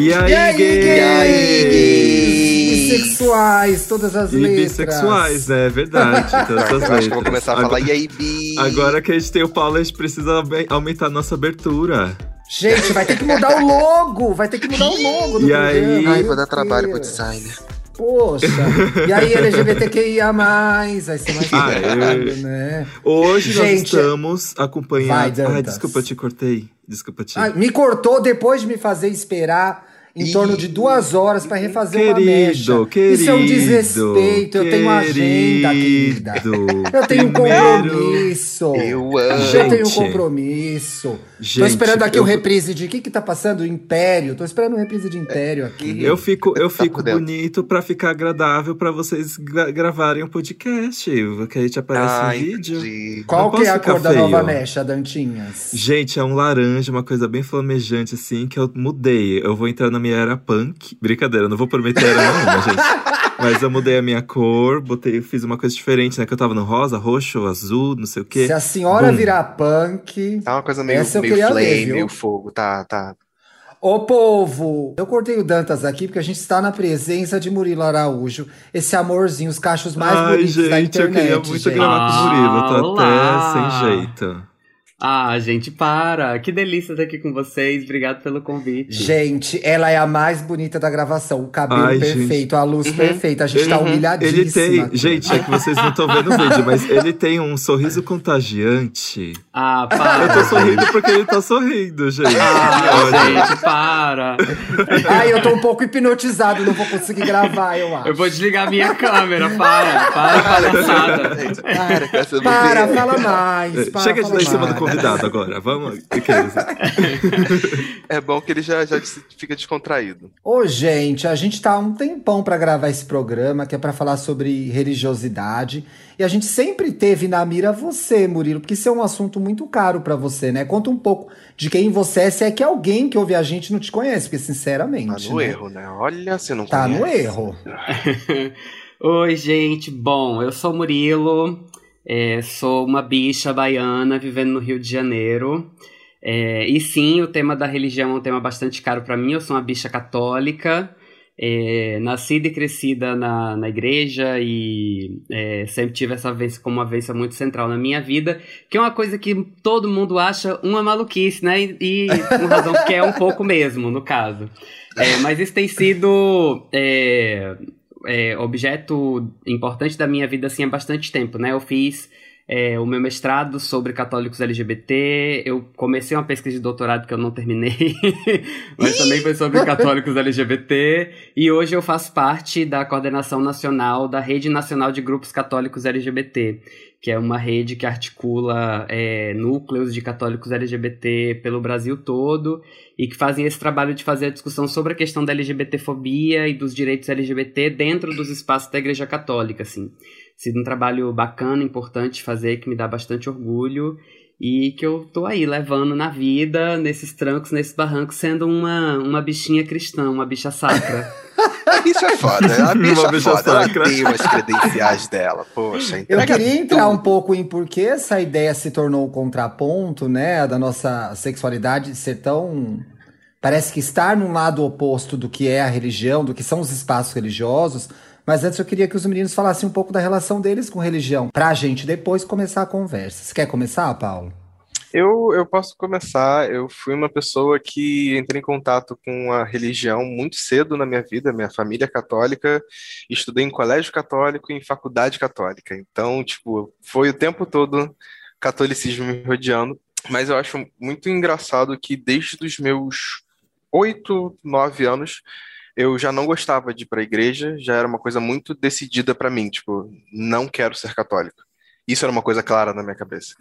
E aí, E aí, gays? gays? E aí, gays? Bissexuais, todas as E letras. bissexuais, né? É verdade. Todas as Eu acho que vou letras. começar a falar, agora, e aí, bi? agora que a gente tem o Paulo, a gente precisa aume- aumentar a nossa abertura. Gente, vai ter que mudar o logo. Vai ter que mudar o logo do E programa. aí? Ai, vou dar trabalho pro designer. Poxa. E aí, LGBTQIA+, vai ser mais Ah, eu- né? Hoje nós Gente, estamos vai, acompanhando. Ai, desculpa, eu te cortei. Desculpa, te. Ah, me cortou depois de me fazer esperar em Ih. torno de duas horas pra refazer uma Querido, mecha. querido. Isso é um desrespeito. Eu tenho agenda, querida. querido. Eu tenho um compromisso. Eu amo. Eu tenho um Gente. Tô esperando aqui eu- o reprise de. O que que tá passando? Império. Tô esperando o reprise de Império aqui. Eu fico, eu Tá fico dentro. bonito pra ficar agradável pra vocês gra- gravarem um podcast. Que a gente aparece Ah, em vídeo. entendi. Qual que é a cor da feio. nova mecha, Dantinhas? Gente, é um laranja, uma coisa bem flamejante, assim, que eu mudei. Eu vou entrar na minha era punk. Brincadeira, eu não vou prometer era nenhuma, gente. Mas eu mudei a minha cor, botei, fiz uma coisa diferente, né? Que eu tava no rosa, roxo, azul, não sei o quê. Se a senhora Bum. virar punk. Tá uma coisa meio, Essa eu meio queria flame, ver, viu? meio fogo. Tá, tá. Ô povo! Eu cortei o Dantas aqui porque a gente está na presença de Murilo Araújo. Esse amorzinho, os cachos mais Ai, bonitos da gente, eu internet. queria muito gente. gravar com o Murilo. Eu tô Ah, olá. até sem jeito. Ah, gente, para! Que delícia estar aqui com vocês. Obrigado pelo convite. Gente, ela é a mais bonita da gravação. O cabelo Ai, perfeito, a luz Uhum. perfeita. A gente tá Uhum. humilhadíssima. Ele tem. Gente, é que vocês não estão vendo o vídeo, mas ele tem um sorriso contagiante. Ah, para! Eu tô sorrindo porque ele tá sorrindo, gente. Ah, gente, para! Ai, eu tô um pouco hipnotizado, não vou conseguir gravar, eu acho. Eu vou desligar minha câmera, para! Para! Gente, para com essa Para, bobeira. fala mais. Para, Chega de dar em cima mais. do convidado agora. Vamos. É isso? É bom que ele já, já fica descontraído. Ô, gente, a gente tá há um tempão pra gravar esse programa, que é pra falar sobre religiosidade. E a gente sempre teve na mira você, Murilo, porque isso é um assunto muito caro pra você, né? Conta um pouco de quem você é, se é que alguém que ouve a gente não te conhece, porque sinceramente. Tá no né? erro, né? Olha, você não Tá no conhece. erro. Oi, gente. Bom, eu sou o Murilo, é, sou uma bicha baiana vivendo no Rio de Janeiro. É, e sim, o tema da religião é um tema bastante caro para mim. Eu sou uma bicha católica, é, nascida e crescida na, na igreja e é, sempre tive essa vez como uma vez muito central na minha vida, que é uma coisa que todo mundo acha uma maluquice, né? E, e com razão que é um pouco mesmo, no caso. É, mas isso tem sido é, objeto importante da minha vida assim há bastante tempo, né? Eu fiz é, o meu mestrado sobre católicos LGBT, eu comecei uma pesquisa de doutorado que eu não terminei, mas também foi sobre católicos LGBT, e hoje eu faço parte da coordenação nacional da Rede Nacional de Grupos Católicos LGBT, que é uma rede que articula é, núcleos de católicos LGBT pelo Brasil todo e que fazem esse trabalho de fazer a discussão sobre a questão da LGBTfobia e dos direitos LGBT dentro dos espaços da Igreja Católica, assim. Sido um trabalho bacana, importante de fazer, que me dá bastante orgulho e que eu tô aí levando na vida, nesses trancos, nesses barrancos, sendo uma, uma bichinha cristã, uma bicha sacra. Bicha é foda. A bicha Uma é bicha foda. Ela sacra. tem umas credenciais dela. Poxa, Eu queria entrar tudo. um pouco em por que essa ideia se tornou o contraponto, né, da nossa sexualidade ser tão parece que estar num lado oposto do que é a religião, do que são os espaços religiosos. Mas antes eu queria que os meninos falassem um pouco da relação deles com religião, pra gente depois começar a conversa. Você quer começar, Paulo? Eu, eu posso começar. Eu fui uma pessoa que entrei em contato com a religião muito cedo na minha vida. Minha família é católica, estudei em colégio católico e em faculdade católica. Então, tipo, foi o tempo todo catolicismo me rodeando. Mas eu acho muito engraçado que desde os meus oito, nove anos, eu já não gostava de ir para a igreja, já era uma coisa muito decidida para mim, tipo, não quero ser católico. Isso era uma coisa clara na minha cabeça.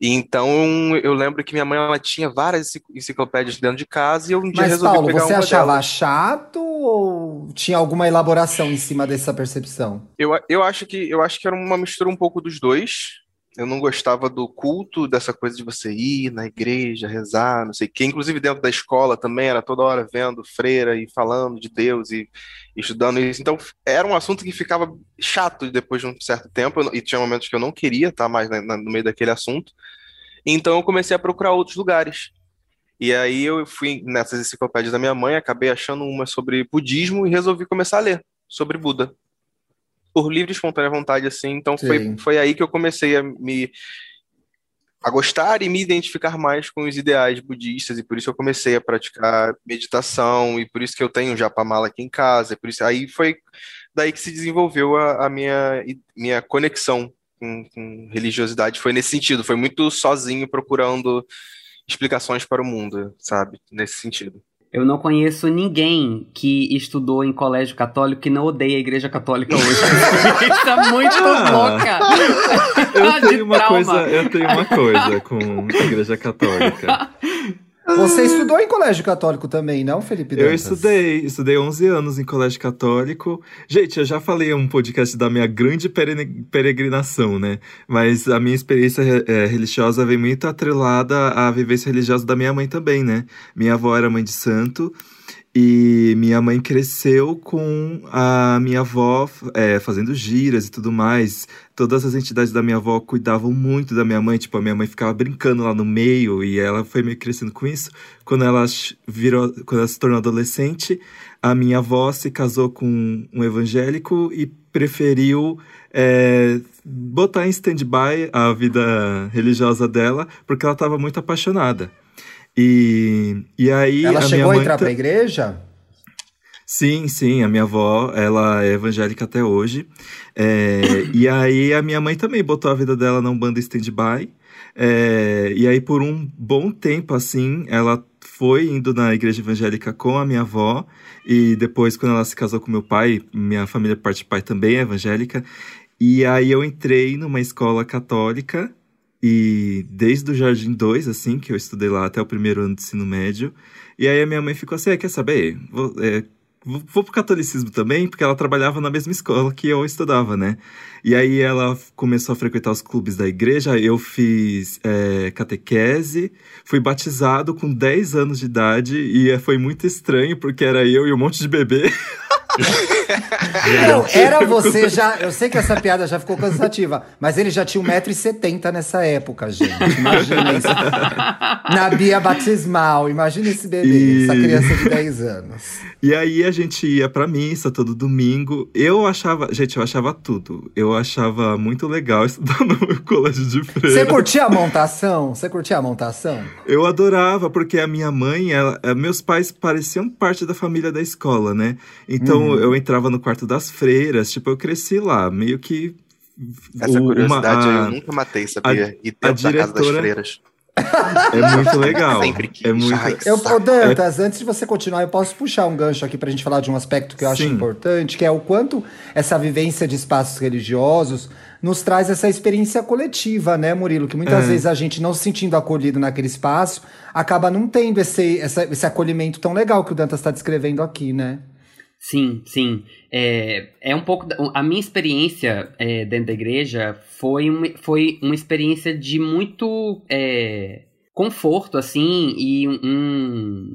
E então eu lembro que minha mãe ela tinha várias encicl- enciclopédias dentro de casa e eu um dia Mas, resolvi Paulo, pegar você uma achava delas. chato ou tinha alguma elaboração em cima dessa percepção? Eu, eu acho que eu acho que era uma mistura um pouco dos dois. Eu não gostava do culto, dessa coisa de você ir na igreja, rezar, não sei o quê. Inclusive dentro da escola também, era toda hora vendo freira e falando de Deus e, e estudando isso. Então era um assunto que ficava chato depois de um certo tempo, e tinha momentos que eu não queria estar mais na- na- no meio daquele assunto. Então eu comecei a procurar outros lugares. E aí eu fui nessas enciclopédias da minha mãe, acabei achando uma sobre budismo e resolvi começar a ler sobre Buda. Por livre e espontânea vontade, assim. Então foi, foi aí que eu comecei a me a gostar e me identificar mais com os ideais budistas, e por isso eu comecei a praticar meditação, e por isso que eu tenho um japamala aqui em casa, e por isso aí foi daí que se desenvolveu a, a minha, minha conexão com, com, religiosidade, foi nesse sentido, foi muito sozinho procurando explicações para o mundo, sabe, nesse sentido. Eu não conheço ninguém que estudou em colégio católico que não odeia a igreja católica hoje. Isso é muito ah, louca. Eu tenho, uma coisa, eu tenho uma coisa com a igreja católica. Você estudou em colégio católico também, não, Felipe Dantas? Eu estudei, estudei 11 anos em colégio católico. Gente, eu já falei em um podcast da minha grande peregrinação, né? Mas a minha experiência é, religiosa vem muito atrelada à vivência religiosa da minha mãe também, né? Minha avó era mãe de santo e minha mãe cresceu com a minha avó é, fazendo giras e tudo mais. Todas as entidades da minha avó cuidavam muito da minha mãe. Tipo, a minha mãe ficava brincando lá no meio e ela foi meio crescendo com isso. Quando ela virou, quando ela se tornou adolescente, a minha avó se casou com um evangélico e preferiu é, botar em stand-by a vida religiosa dela porque ela estava muito apaixonada. E, e aí. Ela chegou a entrar tá... pra igreja? Sim, sim, a minha avó, ela é evangélica até hoje. É, e aí a minha mãe também botou a vida dela num banda stand-by. É, e aí por um bom tempo, assim, ela foi indo na igreja evangélica com a minha avó. E depois, quando ela se casou com meu pai, minha família parte de pai também é evangélica. E aí eu entrei numa escola católica e desde o Jardim 2, assim, que eu estudei lá até o primeiro ano de ensino médio. E aí a minha mãe ficou assim: quer saber? Vou, é, vou pro catolicismo também, porque ela trabalhava na mesma escola que eu estudava, né? E aí ela começou a frequentar os clubes da igreja, eu fiz é, catequese, fui batizado com 10 anos de idade e foi muito estranho, porque era eu e um monte de bebê. Não, era você já. Eu sei que essa piada já ficou cansativa, mas ele já tinha 1,70m nessa época, gente. Imagina isso. Na Bia Batismal. Imagina esse bebê, e... essa criança de 10 anos. E aí a gente ia pra missa todo domingo. Eu achava. Gente, eu achava tudo. Eu achava muito legal estudar no colégio de freira. Você curtia a montação? Você curtia a montação? Eu adorava, porque a minha mãe, ela, meus pais pareciam parte da família da escola, né? Então uhum. eu entrava no quarto das freiras, tipo, eu cresci lá, meio que. Essa curiosidade uma, a, eu nunca matei, sabia? A, e dentro a diretora, da casa das freiras. É muito legal. Sempre. É muito... Eu, ô Dantas, é... antes de você continuar, eu posso puxar um gancho aqui pra gente falar de um aspecto que eu acho Sim. importante, que é o quanto essa vivência de espaços religiosos nos traz essa experiência coletiva, né, Murilo? Que muitas é. vezes a gente não se sentindo acolhido naquele espaço, acaba não tendo esse, essa, esse acolhimento tão legal que o Dantas está descrevendo aqui, né? Sim, sim. É, é um pouco. A minha experiência é, dentro da igreja foi, uma, foi uma experiência de muito é, conforto, assim, e um,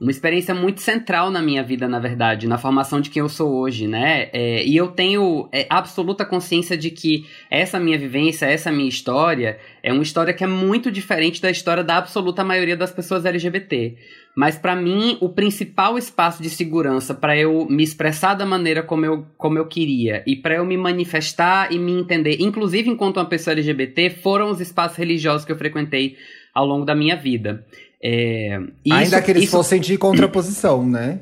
uma experiência muito central na minha vida, na verdade, na formação de quem eu sou hoje, né? É, e eu tenho é, absoluta consciência de que essa minha vivência, essa minha história, é uma história que é muito diferente da história da absoluta maioria das pessoas LGBT. Mas para mim, o principal espaço de segurança para eu me expressar da maneira como eu, como eu queria e para eu me manifestar e me entender, inclusive enquanto uma pessoa LGBT, foram os espaços religiosos que eu frequentei ao longo da minha vida. É, Ainda isso, que eles isso... fossem de contraposição, né?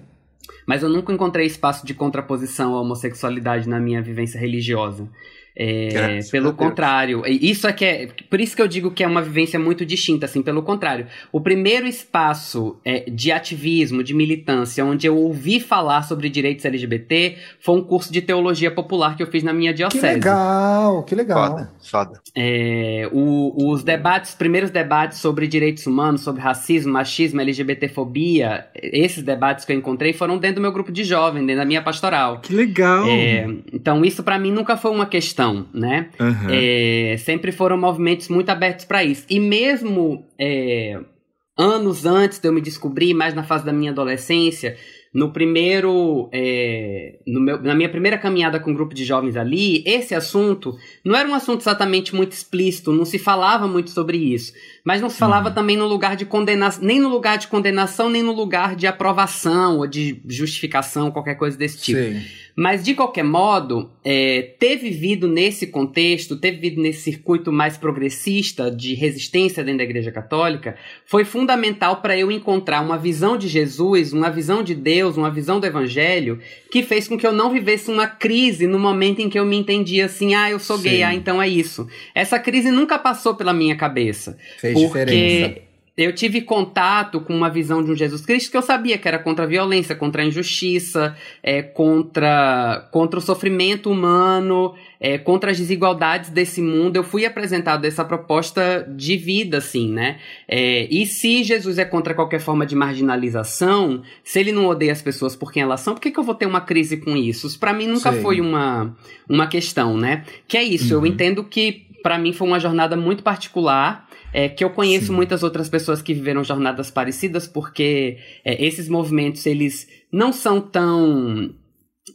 Mas eu nunca encontrei espaço de contraposição à homossexualidade na minha vivência religiosa. É, pelo contrário, isso é que é. Por isso que eu digo que é uma vivência muito distinta, assim, pelo contrário. O primeiro espaço é, de ativismo, de militância, onde eu ouvi falar sobre direitos LGBT foi um curso de teologia popular que eu fiz na minha diocese. Que legal, que legal. Foda, foda. É, o, os debates, os primeiros debates sobre direitos humanos, sobre racismo, machismo, LGBTfobia, esses debates que eu encontrei foram dentro do meu grupo de jovem, dentro da minha pastoral. Que legal! É, então, isso para mim nunca foi uma questão questão, né? Uhum. É, sempre foram movimentos muito abertos para isso. E mesmo é, anos antes de eu me descobrir, mais na fase da minha adolescência, no primeiro. É, no meu, na minha primeira caminhada com um grupo de jovens ali, esse assunto não era um assunto exatamente muito explícito, não se falava muito sobre isso. Mas não se falava uhum. também no lugar de condenação, nem no lugar de condenação, nem no lugar de aprovação ou de justificação, qualquer coisa desse tipo. Sim. Mas, de qualquer modo, é, ter vivido nesse contexto, ter vivido nesse circuito mais progressista de resistência dentro da Igreja Católica, foi fundamental para eu encontrar uma visão de Jesus, uma visão de Deus, uma visão do Evangelho, que fez com que eu não vivesse uma crise no momento em que eu me entendia assim, ah, eu sou Sim. gay, ah, então é isso. Essa crise nunca passou pela minha cabeça. Fez porque... diferença eu tive contato com uma visão de um Jesus Cristo que eu sabia que era contra a violência, contra a injustiça, é, contra, contra o sofrimento humano, é, contra as desigualdades desse mundo. Eu fui apresentado essa proposta de vida, assim, né? É, e se Jesus é contra qualquer forma de marginalização, se ele não odeia as pessoas por quem elas são, por que, que eu vou ter uma crise com isso? Isso para mim nunca Sim. foi uma, uma questão, né? Que é isso, uhum. eu entendo que para mim foi uma jornada muito particular é, que eu conheço Sim. muitas outras pessoas que viveram jornadas parecidas, porque é, esses movimentos, eles não são tão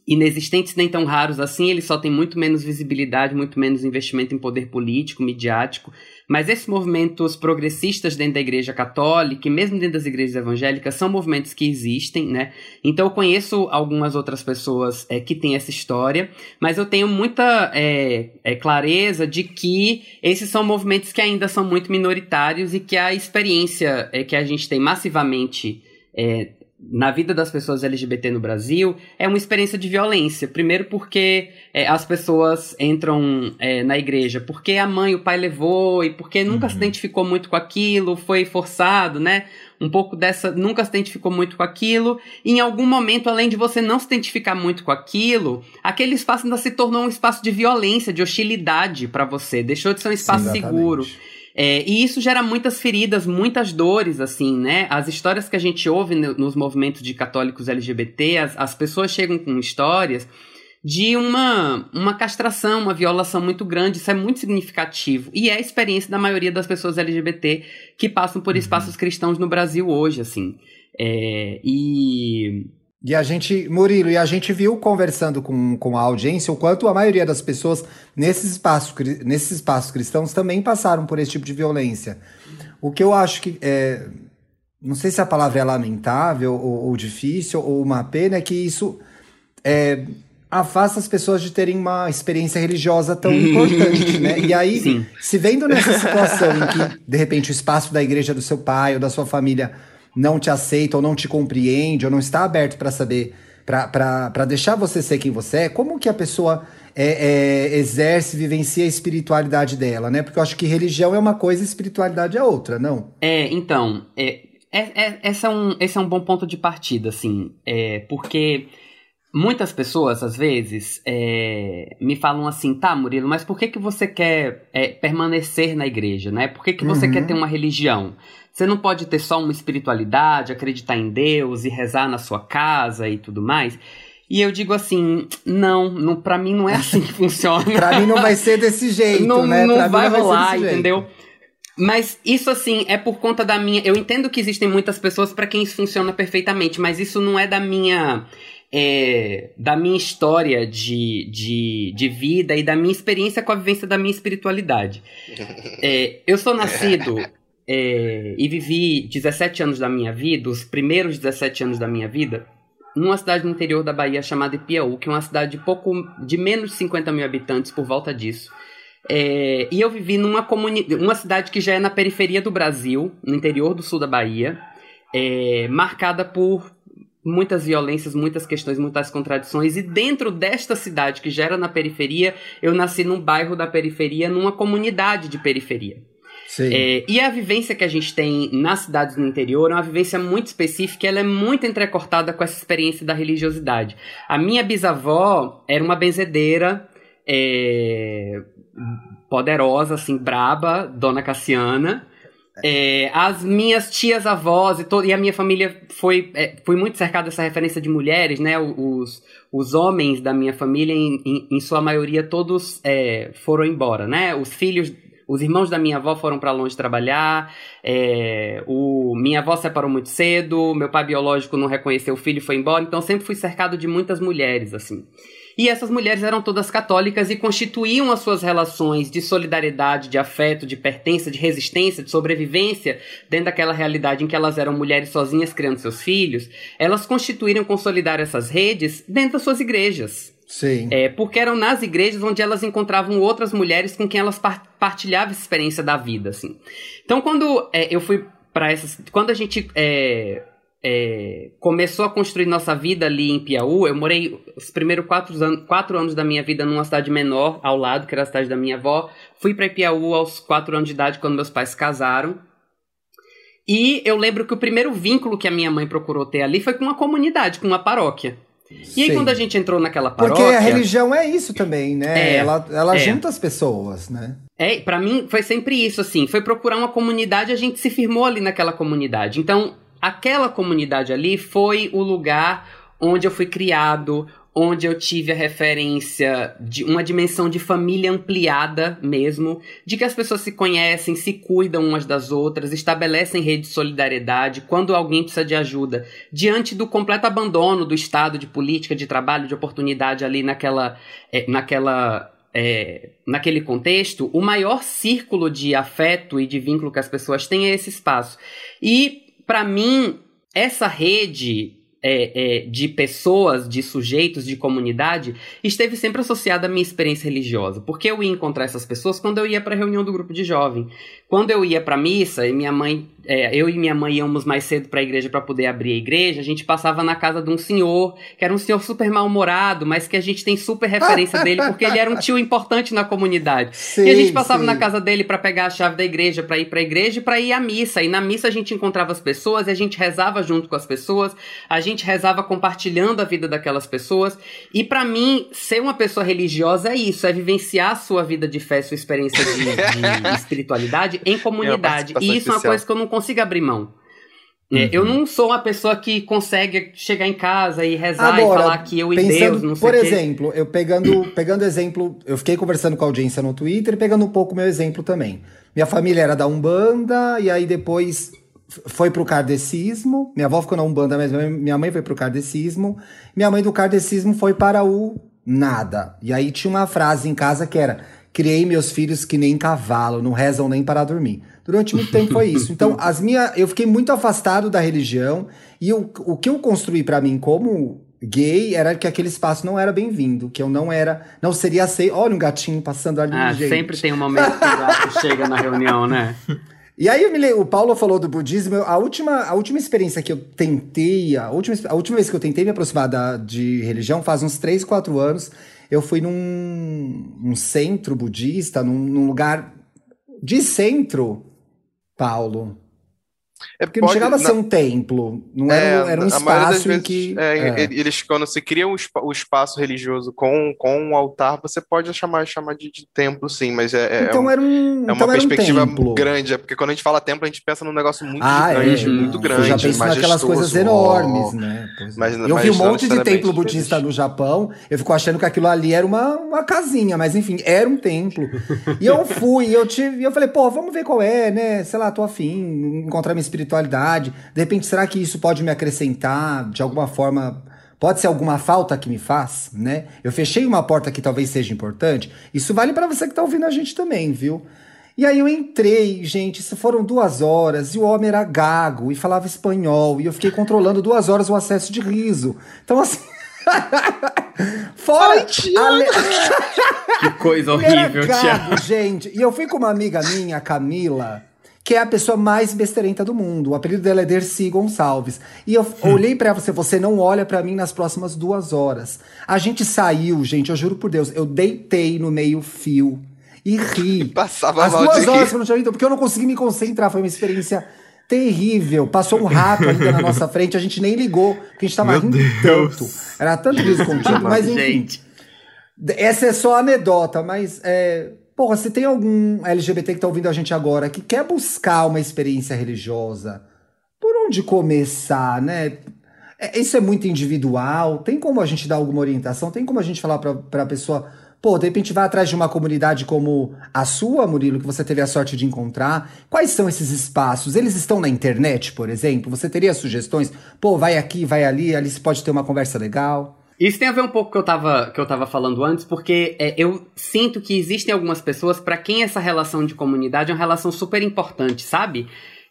inexistentes nem tão raros assim, eles só têm muito menos visibilidade, muito menos investimento em poder político, midiático, mas esses movimentos progressistas dentro da igreja católica e mesmo dentro das igrejas evangélicas são movimentos que existem, né? Então eu conheço algumas outras pessoas é, que têm essa história, mas eu tenho muita é, é, clareza de que esses são movimentos que ainda são muito minoritários e que a experiência que a gente tem massivamente é, na vida das pessoas LGBT no Brasil é uma experiência de violência. Primeiro porque é, as pessoas entram é, na igreja porque a mãe, o pai levou e porque nunca uhum. se identificou muito com aquilo, foi forçado, né? Um pouco dessa, nunca se identificou muito com aquilo. E em algum momento, além de você não se identificar muito com aquilo, aquele espaço ainda se tornou um espaço de violência, de hostilidade para você. Deixou de ser um espaço Sim, seguro. É, e isso gera muitas feridas, muitas dores, assim, né? As histórias que a gente ouve nos movimentos de católicos LGBT, as, as pessoas chegam com histórias de uma, uma castração, uma violação muito grande. Isso é muito significativo. E é a experiência da maioria das pessoas LGBT que passam por uhum. espaços cristãos no Brasil hoje, assim. É, e e a gente, Murilo, e a gente viu conversando com, com a audiência o quanto a maioria das pessoas nesses espaços, nesses espaços cristãos também passaram por esse tipo de violência. O que eu acho que é. Não sei se a palavra é lamentável ou, ou difícil ou uma pena é que isso é, afasta as pessoas de terem uma experiência religiosa tão importante, né? E aí, Sim. se vendo nessa situação em que, de repente, o espaço da igreja do seu pai ou da sua família não te aceita ou não te compreende ou não está aberto para saber, para deixar você ser quem você é, como que a pessoa é, é, exerce, vivencia a espiritualidade dela, né? Porque eu acho que religião é uma coisa e espiritualidade é outra, não? É, então, é, é, é, esse, é um, esse é um bom ponto de partida, assim, é, porque muitas pessoas, às vezes, é, me falam assim, tá, Murilo, mas por que, que você quer é, permanecer na igreja, né? Por que, que você uhum. quer ter uma religião? Você não pode ter só uma espiritualidade, acreditar em Deus e rezar na sua casa e tudo mais. E eu digo assim, não, não para mim não é assim que funciona. para mim não vai ser desse jeito, não, né? Não pra vai rolar, entendeu? Mas isso assim é por conta da minha. Eu entendo que existem muitas pessoas para quem isso funciona perfeitamente, mas isso não é da minha é, da minha história de, de, de vida e da minha experiência com a vivência da minha espiritualidade. É, eu sou nascido é, e vivi 17 anos da minha vida, os primeiros 17 anos da minha vida, numa cidade no interior da Bahia chamada Ipiaú, que é uma cidade de pouco de menos de 50 mil habitantes por volta disso. É, e eu vivi numa uma cidade que já é na periferia do Brasil, no interior do sul da Bahia, é, marcada por muitas violências, muitas questões, muitas contradições. E dentro desta cidade que já era na periferia, eu nasci num bairro da periferia, numa comunidade de periferia. É, e a vivência que a gente tem nas cidades no interior é uma vivência muito específica, ela é muito entrecortada com essa experiência da religiosidade. A minha bisavó era uma benzedeira é, poderosa, assim, braba, dona Cassiana. É, as minhas tias avós e, e a minha família foi, é, foi muito cercada dessa referência de mulheres, né? Os, os homens da minha família, em, em, em sua maioria, todos é, foram embora, né? Os filhos os irmãos da minha avó foram para longe trabalhar, é, o, minha avó separou muito cedo, meu pai biológico não reconheceu o filho e foi embora, então sempre fui cercado de muitas mulheres, assim. E essas mulheres eram todas católicas e constituíam as suas relações de solidariedade, de afeto, de pertença, de resistência, de sobrevivência dentro daquela realidade em que elas eram mulheres sozinhas criando seus filhos. Elas constituíram, consolidaram essas redes dentro das suas igrejas. Sim. É, porque eram nas igrejas onde elas encontravam outras mulheres com quem elas partilhavam essa experiência da vida, assim. Então, quando é, eu fui para essas. Quando a gente é, é, começou a construir nossa vida ali em Piauí, eu morei os primeiros quatro anos, quatro anos da minha vida numa cidade menor ao lado, que era a cidade da minha avó. Fui para Piauí aos quatro anos de idade, quando meus pais casaram. E eu lembro que o primeiro vínculo que a minha mãe procurou ter ali foi com uma comunidade, com uma paróquia. E aí, Sim. quando a gente entrou naquela paróquia... Porque a religião é isso também, né? É, ela ela é. junta as pessoas, né? É, para mim foi sempre isso, assim. Foi procurar uma comunidade, a gente se firmou ali naquela comunidade. Então, aquela comunidade ali foi o lugar onde eu fui criado, onde eu tive a referência de uma dimensão de família ampliada mesmo, de que as pessoas se conhecem, se cuidam umas das outras, estabelecem rede de solidariedade quando alguém precisa de ajuda, diante do completo abandono do Estado de política, de trabalho, de oportunidade ali naquela, é, naquela é, naquele contexto, o maior círculo de afeto e de vínculo que as pessoas têm é esse espaço. E para mim, essa rede é, é, de pessoas, de sujeitos, de comunidade, esteve sempre associada à minha experiência religiosa. Porque eu ia encontrar essas pessoas quando eu ia para a reunião do grupo de jovem. Quando eu ia para missa e minha mãe é, eu e minha mãe íamos mais cedo para a igreja para poder abrir a igreja, a gente passava na casa de um senhor, que era um senhor super mal-humorado, mas que a gente tem super referência dele, porque ele era um tio importante na comunidade. Sim, e a gente passava sim. na casa dele para pegar a chave da igreja, para ir para a igreja e para ir à missa. E na missa a gente encontrava as pessoas, e a gente rezava junto com as pessoas, a gente rezava compartilhando a vida daquelas pessoas. E para mim, ser uma pessoa religiosa é isso, é vivenciar a sua vida de fé, sua experiência de, de espiritualidade em comunidade. É e isso é uma coisa que eu não consigo abrir mão. É, uhum. Eu não sou uma pessoa que consegue chegar em casa e rezar Agora, e falar que eu e Deus, não sei Por exemplo, eu pegando, pegando exemplo, eu fiquei conversando com a audiência no Twitter e pegando um pouco meu exemplo também. Minha família era da Umbanda e aí depois foi pro kardecismo. Minha avó ficou na Umbanda, mas minha mãe foi pro kardecismo. Minha mãe do kardecismo foi para o nada. E aí tinha uma frase em casa que era: Criei meus filhos que nem cavalo, não rezam nem para dormir. Durante muito tempo foi isso. Então, as minhas, eu fiquei muito afastado da religião e o, o que eu construí para mim como gay era que aquele espaço não era bem-vindo, que eu não era, não seria aceito. Olha um gatinho passando ali, ah, gente. sempre tem um momento que o gato chega na reunião, né? E aí me, o Paulo falou do budismo, a última, a última experiência que eu tentei, a última, a última vez que eu tentei me aproximar da, de religião faz uns 3, 4 anos, eu fui num, num centro budista, num, num lugar de centro Paulo. É, Porque pode, não chegava a ser um templo, não é, era, era um espaço em que. É, é. Eles, quando se cria um, o espaço religioso com, com um altar, você pode chamar, chamar de, de templo, sim, mas é, é então era um, é uma então perspectiva um grande, é porque quando a gente fala templo, a gente pensa num negócio muito ah, grande, muito grande. Eu já penso naquelas coisas enormes, né? Mas, eu mas vi um monte de templo budista no Japão, eu fico achando que aquilo ali era uma, uma casinha, mas enfim, era um templo. e eu fui, eu tive, eu falei, pô, vamos ver qual é, né? Sei lá, tô afim, encontrar minha espiritualidade. De repente, será que isso pode me acrescentar de alguma forma? Pode ser alguma falta que me faz, né? Eu fechei uma porta que talvez seja importante. Isso vale para você que tá ouvindo a gente também, viu? E aí eu entrei, gente, isso foram duas horas, e o homem era gago e falava espanhol, e eu fiquei controlando duas horas o acesso de riso. Então, assim. Fora. Ai, que coisa horrível, Tiago. Gente, e eu fui com uma amiga minha, Camila que é a pessoa mais besteirenta do mundo. O apelido dela é Dercy Gonçalves. E eu hum. olhei para você, você não olha para mim nas próximas duas horas. A gente saiu, gente, eu juro por Deus, eu deitei no meio fio e ri. Passava As duas horas que eu não porque eu não consegui me concentrar, foi uma experiência terrível. Passou um rato ainda na nossa frente, a gente nem ligou, porque a gente tava Meu rindo Deus. tanto. Era tanto riso contigo, mas enfim. Gente. Essa é só anedota, mas é, Porra, se tem algum LGBT que tá ouvindo a gente agora que quer buscar uma experiência religiosa, por onde começar, né? É, isso é muito individual. Tem como a gente dar alguma orientação? Tem como a gente falar pra, pra pessoa Pô, de repente vai atrás de uma comunidade como a sua, Murilo, que você teve a sorte de encontrar. Quais são esses espaços? Eles estão na internet, por exemplo? Você teria sugestões? Pô, vai aqui, vai ali, ali se pode ter uma conversa legal. Isso tem a ver um pouco com o que eu tava, que eu tava falando antes, porque é, eu sinto que existem algumas pessoas para quem essa relação de comunidade é uma relação super importante, sabe?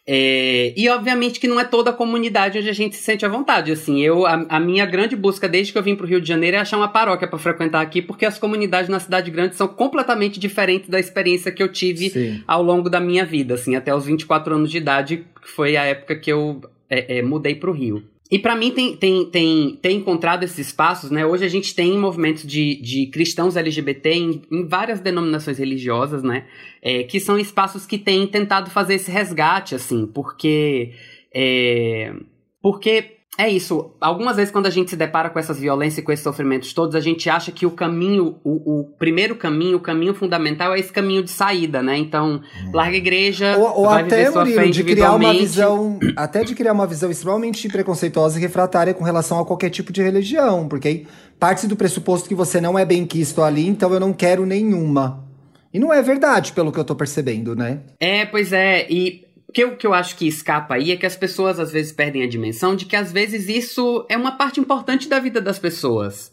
É, e obviamente que não é toda a comunidade onde a gente se sente à vontade. Assim, eu a, a minha grande busca desde que eu vim para o Rio de Janeiro é achar uma paróquia para frequentar aqui, porque as comunidades na cidade grande são completamente diferentes da experiência que eu tive Sim. ao longo da minha vida, assim, até os 24 anos de idade, que foi a época que eu é, é, mudei para o Rio. E para mim tem, tem, tem, tem encontrado esses espaços, né? Hoje a gente tem movimentos de, de cristãos LGBT em, em várias denominações religiosas, né? É, que são espaços que têm tentado fazer esse resgate, assim, porque. É, porque é isso. Algumas vezes, quando a gente se depara com essas violências e com esses sofrimentos todos, a gente acha que o caminho, o, o primeiro caminho, o caminho fundamental é esse caminho de saída, né? Então, hum. larga a igreja. Ou, ou até, Murilo, de criar uma visão. Até de criar uma visão extremamente preconceituosa e refratária com relação a qualquer tipo de religião. Porque aí parte do pressuposto que você não é bem quisto ali, então eu não quero nenhuma. E não é verdade, pelo que eu tô percebendo, né? É, pois é. E que eu, que eu acho que escapa aí é que as pessoas às vezes perdem a dimensão de que às vezes isso é uma parte importante da vida das pessoas.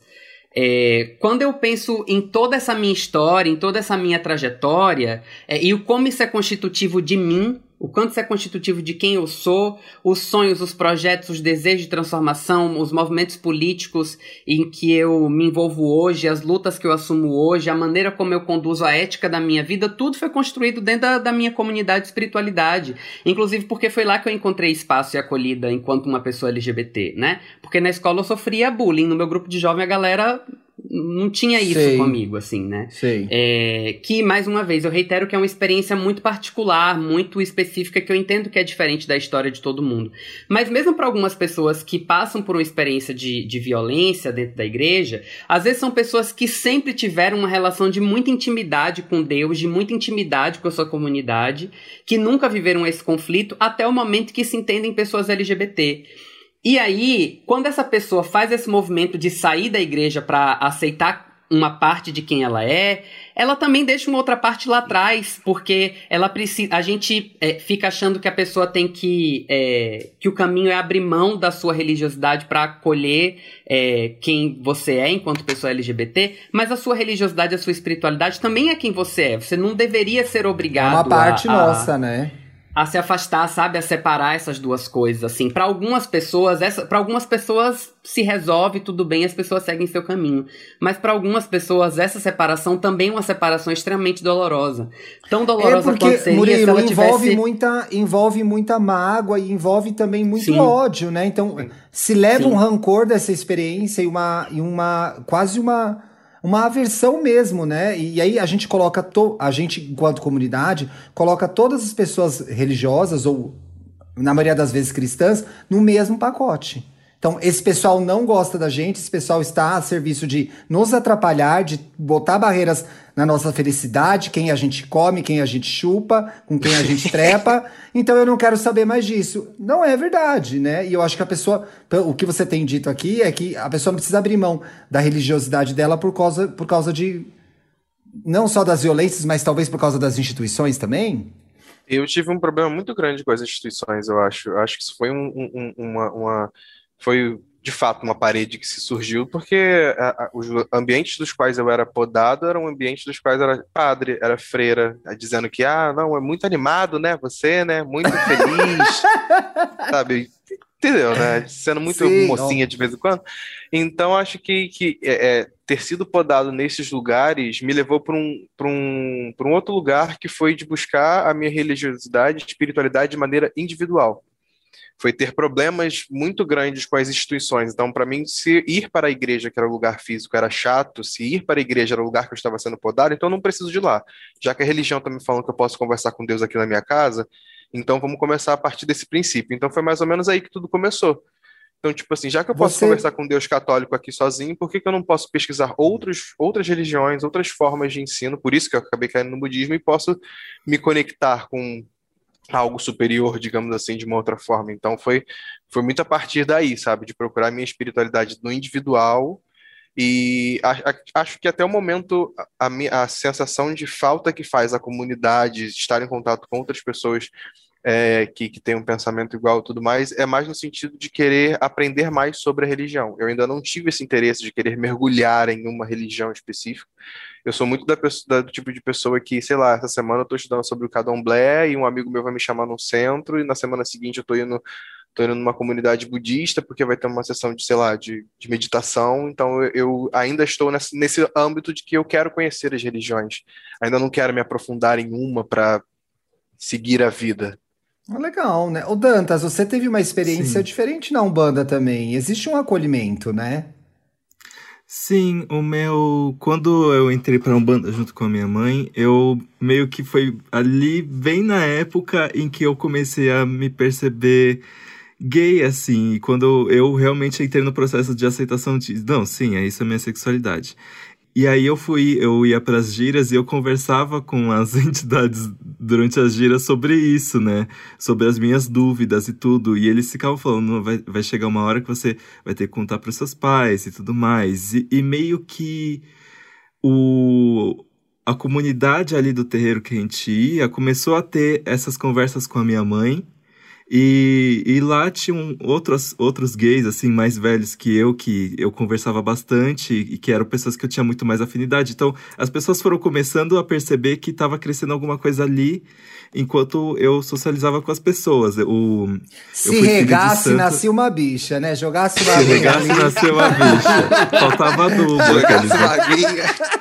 É, quando eu penso em toda essa minha história, em toda essa minha trajetória, é, e o como isso é constitutivo de mim, o quanto isso é constitutivo de quem eu sou, os sonhos, os projetos, os desejos de transformação, os movimentos políticos em que eu me envolvo hoje, as lutas que eu assumo hoje, a maneira como eu conduzo a ética da minha vida, tudo foi construído dentro da, da minha comunidade de espiritualidade. Inclusive porque foi lá que eu encontrei espaço e acolhida enquanto uma pessoa LGBT, né? Porque na escola eu sofria bullying, no meu grupo de jovem a galera não tinha isso Sei. comigo, assim, né? Sei. É, que, mais uma vez, eu reitero que é uma experiência muito particular, muito específica, que eu entendo que é diferente da história de todo mundo. Mas mesmo para algumas pessoas que passam por uma experiência de, de violência dentro da igreja, às vezes são pessoas que sempre tiveram uma relação de muita intimidade com Deus, de muita intimidade com a sua comunidade, que nunca viveram esse conflito até o momento que se entendem pessoas LGBT. E aí, quando essa pessoa faz esse movimento de sair da igreja para aceitar uma parte de quem ela é, ela também deixa uma outra parte lá atrás, porque ela precisa. A gente é, fica achando que a pessoa tem que. É, que o caminho é abrir mão da sua religiosidade para acolher é, quem você é enquanto pessoa LGBT, mas a sua religiosidade, a sua espiritualidade também é quem você é. Você não deveria ser obrigado. É uma parte a, nossa, né? A se afastar, sabe, a separar essas duas coisas, assim. Para algumas pessoas, essa, para algumas pessoas se resolve tudo bem, as pessoas seguem seu caminho. Mas para algumas pessoas essa separação também é uma separação extremamente dolorosa. Tão dolorosa é porque, quanto seria Murilo, se ela envolve tivesse... muita envolve muita mágoa e envolve também muito Sim. ódio, né? Então, se leva Sim. um rancor dessa experiência e uma e uma quase uma uma aversão mesmo, né? E, aí a gente coloca, to, a gente, enquanto comunidade, coloca todas as pessoas religiosas, ou na maioria das vezes cristãs, no mesmo pacote. Então, esse pessoal não gosta da gente, esse pessoal está a serviço de nos atrapalhar, de botar barreiras na nossa felicidade, quem a gente come, quem a gente chupa, com quem a gente trepa. Então, eu não quero saber mais disso. Não é verdade, né? E eu acho que a pessoa, o que você tem dito aqui é que a pessoa não precisa abrir mão da religiosidade dela por causa, por causa de. Não só das violências, mas talvez por causa das instituições também. Eu tive um problema muito grande com as instituições, eu acho. Eu acho que isso foi um, um, uma, uma foi de fato uma parede que se surgiu porque a, a, os ambientes dos quais eu era podado eram ambientes dos quais era padre, era freira, dizendo que ah, não, é muito animado, né? Você, né? Muito feliz, sabe? Entendeu, né? Sendo muito Sim, mocinha de vez em quando. Então, acho que, que é, é, ter sido podado nesses lugares me levou para um, um, um outro lugar que foi de buscar a minha religiosidade, espiritualidade de maneira individual foi ter problemas muito grandes com as instituições. Então, para mim, se ir para a igreja, que era o lugar físico, era chato, se ir para a igreja era o lugar que eu estava sendo podado, então eu não preciso de lá. Já que a religião está me falando que eu posso conversar com Deus aqui na minha casa, então vamos começar a partir desse princípio. Então foi mais ou menos aí que tudo começou. Então, tipo assim, já que eu posso Você... conversar com Deus católico aqui sozinho, por que, que eu não posso pesquisar outros, outras religiões, outras formas de ensino? Por isso que eu acabei caindo no budismo e posso me conectar com algo superior, digamos assim, de uma outra forma. Então foi foi muito a partir daí, sabe, de procurar minha espiritualidade no individual E a, a, acho que até o momento a, a, sensação de falta que faz a comunidade estar em contato com outras pessoas é, que, que têm um pensamento igual e tudo mais, é mais no sentido de querer aprender mais sobre a religião. Eu ainda não tive esse interesse de querer mergulhar em uma religião específica. Eu sou muito da, pessoa, do tipo de pessoa que, sei lá, essa semana eu estou estudando sobre o Cadomblé e um amigo meu vai me chamar num centro e na semana seguinte eu estou indo tô indo numa comunidade budista porque vai ter uma sessão de, sei lá, de, de meditação, então eu, eu ainda estou nesse, nesse âmbito de que eu quero conhecer as religiões. Ainda não quero me aprofundar em uma para seguir a vida. Ah, legal, né? O Dantas, você teve uma experiência Sim. diferente na Umbanda também. Existe um acolhimento, né? Sim, o meu. Quando eu entrei para Umbanda junto com a minha mãe, eu meio que foi ali, bem na época em que eu comecei a me perceber gay, assim, quando eu realmente entrei no processo de aceitação de, não, sim, é isso a minha sexualidade. E aí eu fui, eu ia para as giras e eu conversava com as entidades durante as giras sobre isso, né? Sobre as minhas dúvidas e tudo. E eles ficavam falando, vai, vai chegar uma hora que você vai ter que contar para os seus pais e tudo mais. E, e meio que o, a comunidade ali do terreiro que a gente ia começou a ter essas conversas com a minha mãe e, e lá tinham outros, outros gays, assim, mais velhos que eu, que eu conversava bastante e que eram pessoas que eu tinha muito mais afinidade. Então, as pessoas foram começando a perceber que estava crescendo alguma coisa ali enquanto eu socializava com as pessoas. O, Se regasse, nascia uma bicha, né? Jogasse uma Se regasse, nascia uma bicha. Faltava dupla.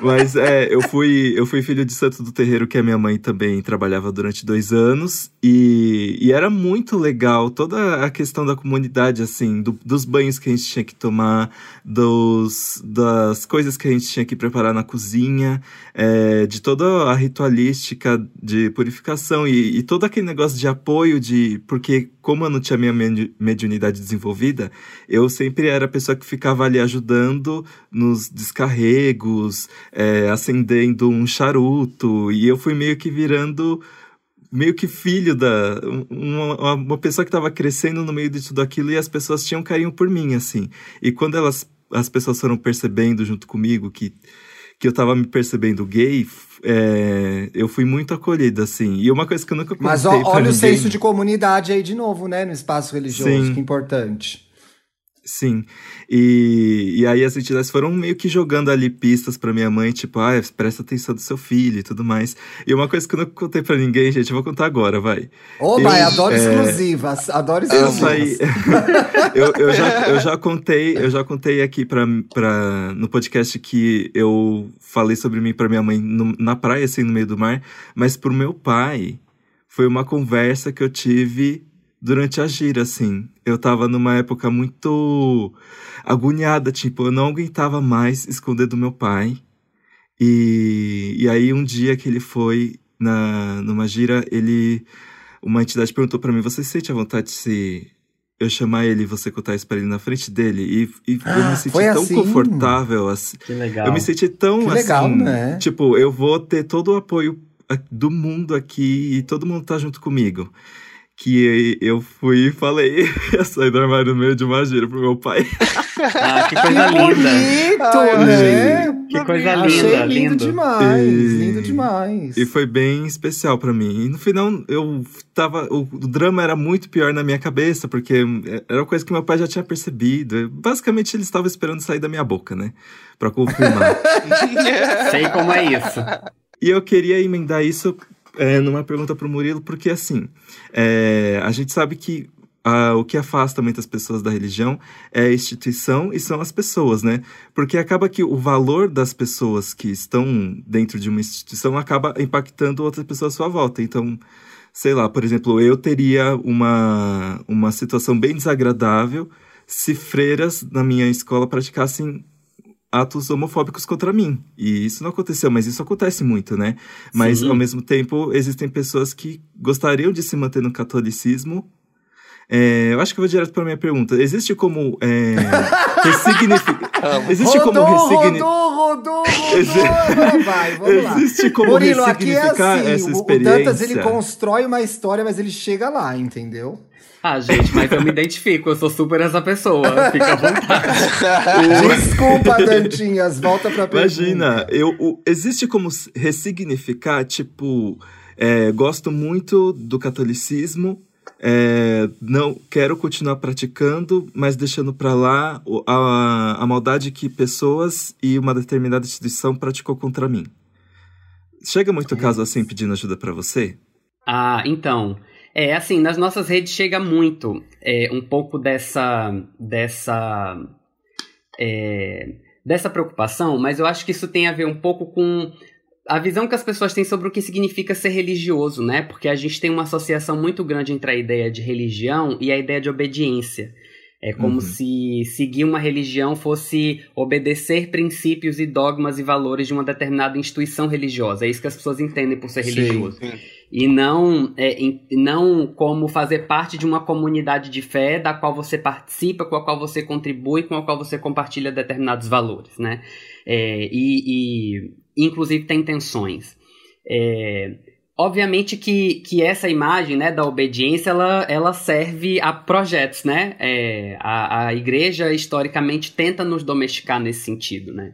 Mas é, eu fui, eu fui filho de santo do terreiro que a minha mãe também trabalhava durante dois anos. E, e era muito legal toda a questão da comunidade, assim, do, dos banhos que a gente tinha que tomar, dos, das coisas que a gente tinha que preparar na cozinha, é, de toda a ritualística de purificação e, e, todo aquele negócio de apoio de. Porque, como eu não tinha minha mediunidade desenvolvida, eu sempre era a pessoa que ficava ali ajudando nos descarregos, é, acendendo um charuto, e eu fui meio que virando meio que filho da uma, uma pessoa que estava crescendo no meio de tudo aquilo e as pessoas tinham carinho por mim assim e quando elas as pessoas foram percebendo junto comigo que que eu tava me percebendo gay, é, eu fui muito acolhida, assim. E uma coisa que eu nunca contei Mas ó, olha ninguém... o senso de comunidade aí de novo, né? No espaço religioso, Sim. que importante. Sim. E, e aí as entidades foram meio que jogando ali pistas para minha mãe, tipo, ah, presta atenção do seu filho e tudo mais. E uma coisa que eu não contei para ninguém, gente, eu vou contar agora, vai. Ô, oh, vai, adoro é... exclusivas, adoro exclusivas. Eu, saí... eu, eu, já, eu já contei, eu já contei aqui pra, pra, no podcast que eu falei sobre mim para minha mãe no, na praia, assim, no meio do mar, mas pro meu pai foi uma conversa que eu tive durante a gira, assim. Eu tava numa época muito agoniada, tipo, eu não aguentava mais esconder do meu pai. E, e aí um dia que ele foi na, numa gira, ele. Uma entidade perguntou para mim: Você sente a vontade de se eu chamar ele e você contar isso pra ele na frente dele? E, e ah, eu me senti tão assim? confortável. Assim. Que legal. Eu me senti tão que assim. Legal, né? Tipo, eu vou ter todo o apoio do mundo aqui e todo mundo tá junto comigo que eu fui e falei, eu saí do armário no meio de uma gira pro meu pai. Ah, que coisa que linda! Bonito, Ai, né? Que coisa linda, Achei lindo, lindo demais, e, lindo demais. E foi bem especial para mim. E no final, eu tava. O, o, drama era muito pior na minha cabeça, porque era uma coisa que meu pai já tinha percebido. Basicamente, ele estava esperando sair da minha boca, né? Pra confirmar. Sei como é isso. E eu queria emendar isso é, numa pergunta para o Murilo, porque assim, é, a gente sabe que ah, o que afasta muitas pessoas da religião é a instituição e são as pessoas, né? Porque acaba que o valor das pessoas que estão dentro de uma instituição acaba impactando outras pessoas à sua volta. Então, sei lá, por exemplo, eu teria uma, uma situação bem desagradável se freiras na minha escola praticassem atos homofóbicos contra mim. E isso não aconteceu, mas isso acontece muito, né? Mas, Sim. ao mesmo tempo, existem pessoas que gostariam de se manter no catolicismo. É, eu acho que eu vou direto para minha pergunta. Existe como é, ressignificar. Existe rodou, como ressignificar. Rodou, rodou, rodou. Vai, vamos lá. Existe como Murilo, ressignificar aqui é assim, essa experiência. O Dantas ele constrói uma história, mas ele chega lá, entendeu? Ah, gente, mas eu me identifico, eu sou super essa pessoa. Fica à vontade. Desculpa, Dantinhas, volta pra pergunta. Imagina, eu, o- existe como ressignificar, tipo, é, gosto muito do catolicismo, é, não quero continuar praticando, mas deixando pra lá a, a maldade que pessoas e uma determinada instituição praticou contra mim. Chega muito caso assim pedindo ajuda pra você? Ah, então. É, assim, nas nossas redes chega muito é, um pouco dessa. dessa. é, dessa preocupação, mas eu acho que isso tem a ver um pouco com a visão que as pessoas têm sobre o que significa ser religioso, né? Porque a gente tem uma associação muito grande entre a ideia de religião e a ideia de obediência. É como Uhum. se seguir uma religião fosse obedecer princípios e dogmas e valores de uma determinada instituição religiosa. É isso que as pessoas entendem por ser Sim. religioso Sim. E não, é, em- não como fazer parte de uma comunidade de fé da qual você participa, com a qual você contribui, com a qual você compartilha determinados valores, né? É, e, e, inclusive tem tensões. É, obviamente que, que essa imagem né, da obediência ela, ela serve a projetos, né? É, a, a igreja historicamente tenta nos domesticar nesse sentido, né?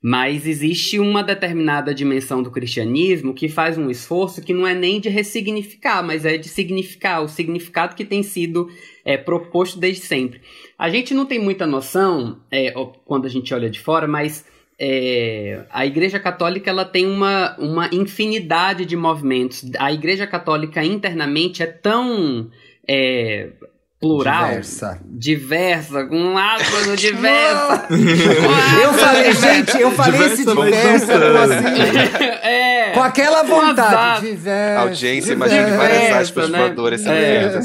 Mas existe uma determinada dimensão do cristianismo que faz um esforço que não é nem de ressignificar, mas é de significar, o significado que tem sido é, proposto desde sempre. A gente não tem muita noção é, quando a gente olha de fora, mas é, a Igreja Católica ela tem uma, uma infinidade de movimentos. A Igreja Católica internamente é tão é, plural, Diversa. diversa, com um no diversa. Eu falei, gente, eu falei esse Diversa, mas diversa com assim. é. Com aquela Com vontade. Diversa. Audiência, imagina várias aspas né? voadoras sendo É.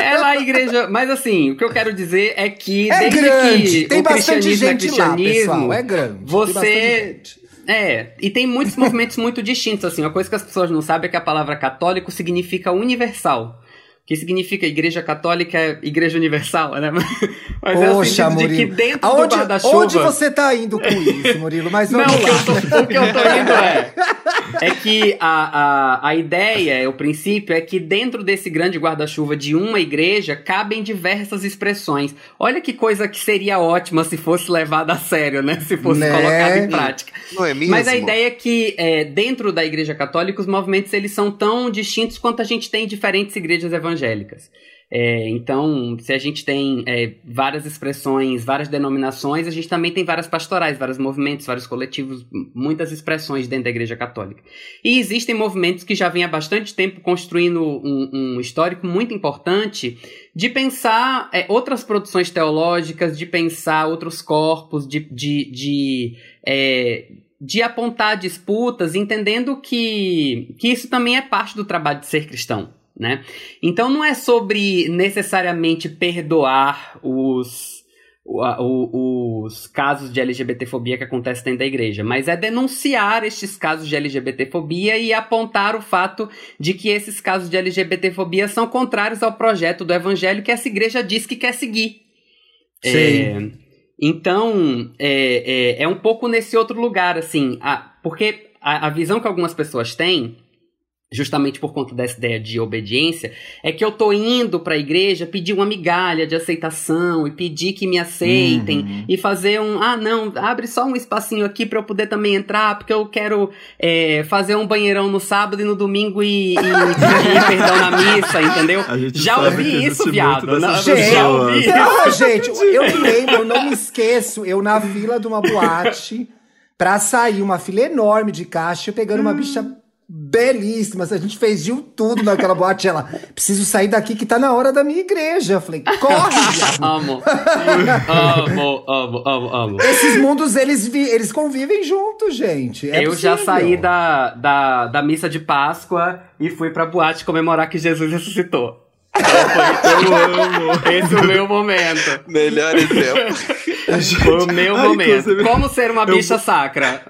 Ela a igreja. Mas assim, o que eu quero dizer é que É desde grande. que Tem o bastante cristianismo é gente lá, cristianismo, pessoal. É grande. Tem você- gente. É, e tem muitos movimentos muito distintos, assim. Uma coisa que as pessoas não sabem é que a palavra católico significa universal. Que significa igreja católica é igreja universal, né? Mas é o Poxa, sentido de que Murilo. dentro do Aonde, guarda-chuva. onde você tá indo com isso, Murilo? Mas Não, vamos o que, lá. eu tô, o que eu tô indo é. É que a, a, a ideia, o princípio, é que dentro desse grande guarda-chuva de uma igreja cabem diversas expressões. Olha que coisa que seria ótima se fosse levada a sério, né? Se fosse Né? colocada em prática. Não é mesmo? Mas a ideia é que é, dentro da igreja católica os movimentos eles são tão distintos quanto a gente tem em diferentes igrejas evangélicas. É, então, se a gente tem é, várias expressões, várias denominações, a gente também tem várias pastorais, vários movimentos, vários coletivos, muitas expressões dentro da igreja católica. E existem movimentos que já vêm há bastante tempo construindo um, um histórico muito importante de pensar é, outras produções teológicas, de pensar outros corpos, de, de, de é, de apontar disputas, entendendo que, que isso também é parte do trabalho de ser cristão, né? Então não é sobre necessariamente perdoar os, os casos de LGBTfobia que acontecem dentro da igreja, mas é denunciar estes casos de LGBTfobia e apontar o fato de que esses casos de LGBTfobia são contrários ao projeto do evangelho que essa igreja diz que quer seguir. Sim. É, então, é, é, é um pouco nesse outro lugar, assim, a- porque a, a visão que algumas pessoas têm, justamente por conta dessa ideia de obediência, é que eu tô indo pra igreja pedir uma migalha de aceitação e pedir que me aceitem Uhum. e fazer um, ah, não, abre só um espacinho aqui pra eu poder também entrar, porque eu quero é, fazer um banheirão no sábado e no domingo e, e pedir perdão na missa, entendeu? A Já ouvi isso, viado. Não, Gente, já ouvi. Ah, gente, eu me lembro, eu não me esqueço, eu na fila de uma boate, pra sair, uma fila enorme de caixa, eu pegando uma bicha belíssima. A gente fez de um tudo naquela boate. Ela, preciso sair daqui que tá na hora da minha igreja. Eu falei, corre! Amo. amo, amo, amo, amo. Esses mundos, eles, vi- eles convivem juntos, gente. É eu já possível. saí da, da, da missa de Páscoa e fui pra boate comemorar que Jesus ressuscitou. Então foi- Eu amo. Esse é o meu momento. Melhor exemplo. Foi o meu Ai, momento. inclusive- Como ser uma bicha sacra?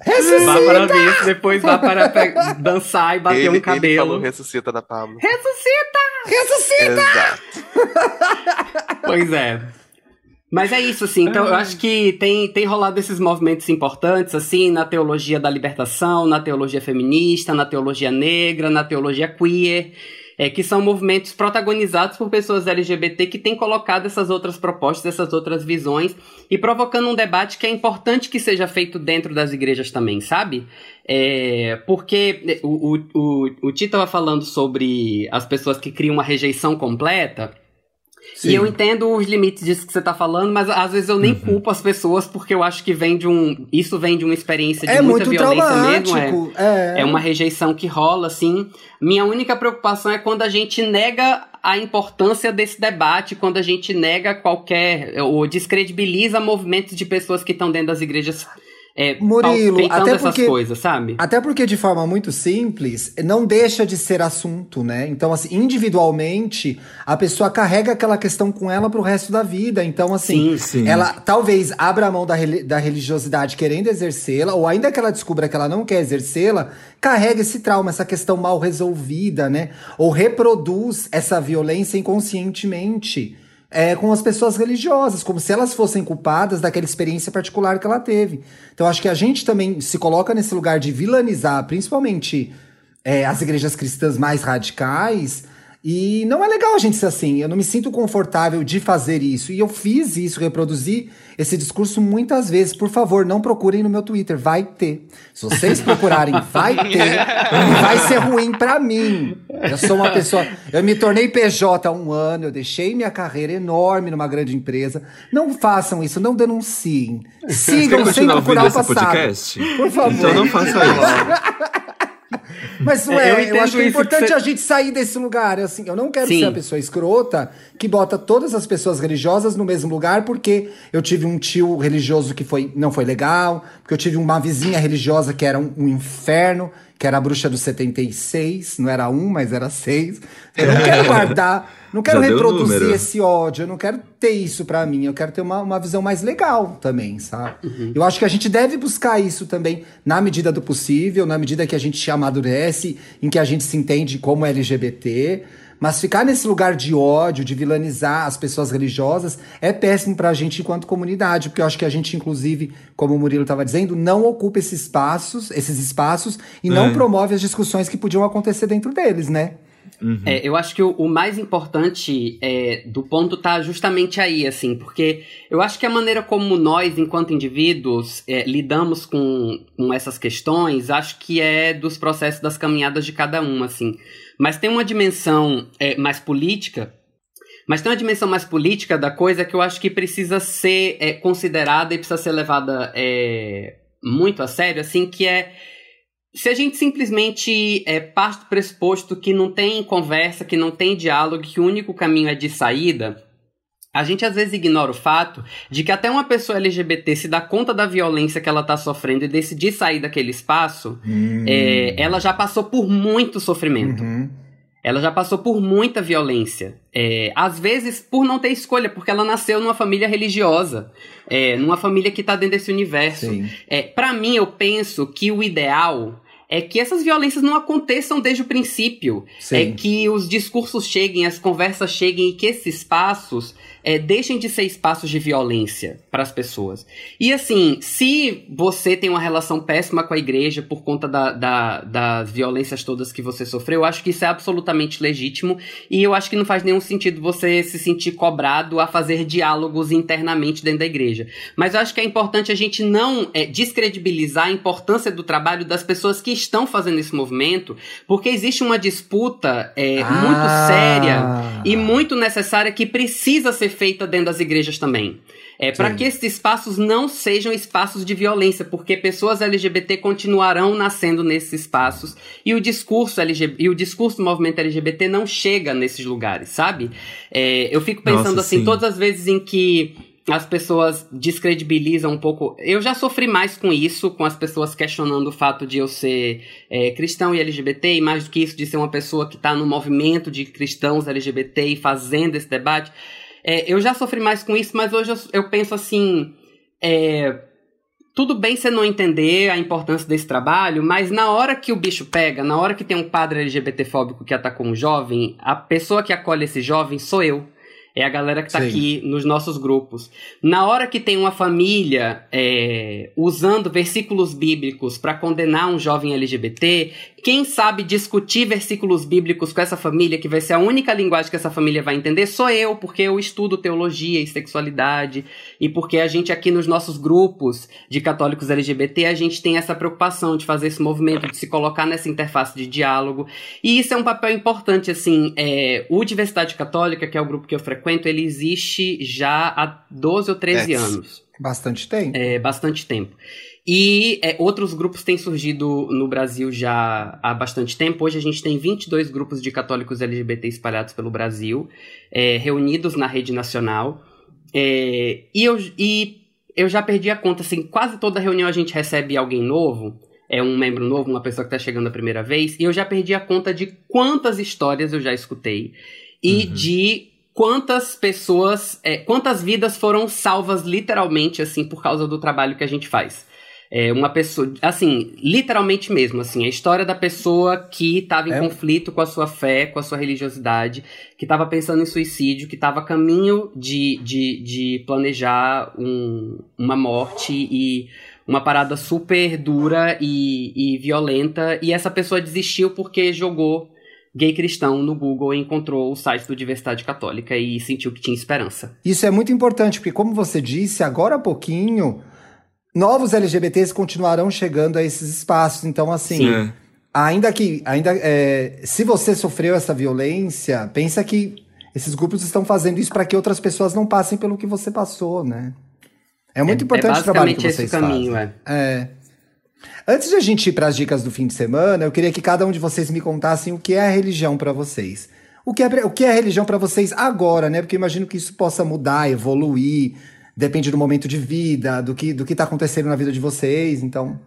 Ressuscita! Vá para a missa, depois vá para pe- dançar e bater ele, um ele falou cabelo. ressuscita da Pablo. Ressuscita! Ressuscita! Exato. Pois é. Mas é isso, assim. Então, eu acho que tem, tem rolado esses movimentos importantes, assim, na teologia da libertação, na teologia feminista, na teologia negra, na teologia queer. É, que são movimentos protagonizados por pessoas LGBT que têm colocado essas outras propostas, essas outras visões e provocando um debate que é importante que seja feito dentro das igrejas também, sabe? É, porque o, o, o, o Tito estava falando sobre as pessoas que criam uma rejeição completa. Sim. E eu entendo os limites disso que você tá falando, mas às vezes eu nem uhum. culpo as pessoas, porque eu acho que vem de um. Isso vem de uma experiência de é muita violência mesmo. É, é. é uma rejeição que rola, assim. Minha única preocupação é quando a gente nega a importância desse debate, quando a gente nega qualquer. ou descredibiliza movimentos de pessoas que estão dentro das igrejas é, Murilo, até porque, coisas, sabe? Até porque, de forma muito simples, não deixa de ser assunto, né? Então, assim, individualmente, a pessoa carrega aquela questão com ela pro resto da vida. Então, assim, sim, sim. ela talvez abra a mão da, da religiosidade querendo exercê-la, ou ainda que ela descubra que ela não quer exercê-la, carrega esse trauma, essa questão mal resolvida, né? Ou reproduz essa violência inconscientemente é, com as pessoas religiosas, como se elas fossem culpadas daquela experiência particular que ela teve. Então, acho que a gente também se coloca nesse lugar de vilanizar, principalmente é, as igrejas cristãs mais radicais, e não é legal a gente ser assim. Eu não me sinto confortável de fazer isso. E eu fiz isso, reproduzi esse discurso muitas vezes. Por favor, não procurem no meu Twitter. Vai ter. Se vocês procurarem, vai ter. E vai ser ruim para mim. Eu sou uma pessoa. Eu me tornei PJ há um ano. Eu deixei minha carreira enorme numa grande empresa. Não façam isso, não denunciem. Sigam sem procurar o passado. Podcast? Por favor. Então não faça isso. Mas é, eu, eu acho que é importante que a gente sair desse lugar. Assim, eu não quero Sim. ser a pessoa escrota que bota todas as pessoas religiosas no mesmo lugar porque eu tive um tio religioso que foi, não foi legal, porque eu tive uma vizinha religiosa que era um, um inferno que era a bruxa do 76, não era um, mas era seis. Eu não quero guardar, não quero reproduzir esse ódio, eu não quero ter isso para mim, eu quero ter uma, uma visão mais legal também, sabe? Uhum. Eu acho que a gente deve buscar isso também na medida do possível, na medida que a gente amadurece, em que a gente se entende como LGBT. Mas ficar nesse lugar de ódio, de vilanizar as pessoas religiosas, é péssimo pra gente enquanto comunidade, porque eu acho que a gente, inclusive, como o Murilo estava dizendo, não ocupa esses espaços, esses espaços e é. não promove as discussões que podiam acontecer dentro deles, né? Uhum. É, eu acho que o, o mais importante é, do ponto tá justamente aí, assim, porque eu acho que a maneira como nós, enquanto indivíduos, é, lidamos com, com essas questões, acho que é dos processos das caminhadas de cada um, assim. Mas tem uma dimensão é, mais política. Mas tem uma dimensão mais política da coisa que eu acho que precisa ser é, considerada e precisa ser levada é, muito a sério, assim, que é se a gente simplesmente é, parte do pressuposto que não tem conversa, que não tem diálogo, que o único caminho é de saída, a gente às vezes ignora o fato de que até uma pessoa LGBT se dá conta da violência que ela está sofrendo e decidir sair daquele espaço, hum. é, ela já passou por muito sofrimento. Uhum. Ela já passou por muita violência. É, às vezes por não ter escolha, porque ela nasceu numa família religiosa, é, numa família que está dentro desse universo. É, Para mim, eu penso que o ideal é que essas violências não aconteçam desde o princípio. Sim. É que os discursos cheguem, as conversas cheguem e que esses espaços é, deixem de ser espaços de violência para as pessoas. E assim, se você tem uma relação péssima com a igreja por conta da, da, das violências todas que você sofreu, eu acho que isso é absolutamente legítimo e eu acho que não faz nenhum sentido você se sentir cobrado a fazer diálogos internamente dentro da igreja. Mas eu acho que é importante a gente não é, descredibilizar a importância do trabalho das pessoas que estão fazendo esse movimento, porque existe uma disputa é, ah. muito séria e muito necessária que precisa ser feita dentro das igrejas também. É para que esses espaços não sejam espaços de violência, porque pessoas LGBT continuarão nascendo nesses espaços e o discurso LGBT, e o discurso do movimento LGBT não chega nesses lugares, sabe? É, eu fico pensando Nossa, assim, sim. todas as vezes em que as pessoas descredibilizam um pouco. Eu já sofri mais com isso, com as pessoas questionando o fato de eu ser é, cristão e LGBT, e mais do que isso, de ser uma pessoa que está no movimento de cristãos LGBT e fazendo esse debate. É, eu já sofri mais com isso, mas hoje eu, eu penso assim. É, tudo bem você não entender a importância desse trabalho, mas na hora que o bicho pega, na hora que tem um padre LGBTfóbico que atacou um jovem, a pessoa que acolhe esse jovem sou eu. É a galera que está aqui nos nossos grupos. Na hora que tem uma família é, usando versículos bíblicos para condenar um jovem LGBT, quem sabe discutir versículos bíblicos com essa família, que vai ser a única linguagem que essa família vai entender, sou eu, porque eu estudo teologia e sexualidade, e porque a gente aqui nos nossos grupos de católicos LGBT, a gente tem essa preocupação de fazer esse movimento, de se colocar nessa interface de diálogo. E isso é um papel importante, assim, é, o Diversidade Católica, que é o grupo que eu frequento, ele existe já há 12 ou 13 é. anos. Bastante tempo. É, bastante tempo. E é, outros grupos têm surgido no Brasil já há bastante tempo. Hoje a gente tem 22 grupos de católicos LGBT espalhados pelo Brasil, é, reunidos na rede nacional. É, e, eu, e eu já perdi a conta, assim, quase toda reunião a gente recebe alguém novo, é um membro novo, uma pessoa que está chegando a primeira vez, e eu já perdi a conta de quantas histórias eu já escutei e uhum. de quantas pessoas, é, quantas vidas foram salvas literalmente, assim, por causa do trabalho que a gente faz. É uma pessoa, assim, literalmente mesmo, assim, a história da pessoa que estava em é. conflito com a sua fé, com a sua religiosidade, que estava pensando em suicídio, que estava a caminho de, de, de planejar um, uma morte e uma parada super dura e, e violenta, e essa pessoa desistiu porque jogou gay cristão no Google e encontrou o site do Diversidade Católica e sentiu que tinha esperança. Isso é muito importante, porque como você disse, agora há pouquinho novos LGBTs continuarão chegando a esses espaços. Então, assim, Sim. ainda que, ainda, é, se você sofreu essa violência, pensa que esses grupos estão fazendo isso para que outras pessoas não passem pelo que você passou, né? É muito é, importante é o trabalho que vocês esse caminho, fazem. É. é. Antes de a gente ir para as dicas do fim de semana, eu queria que cada um de vocês me contassem o que é a religião para vocês. O que é, o que é a religião para vocês agora, né? Porque eu imagino que isso possa mudar, evoluir, depende do momento de vida, do que do que tá acontecendo na vida de vocês. Então,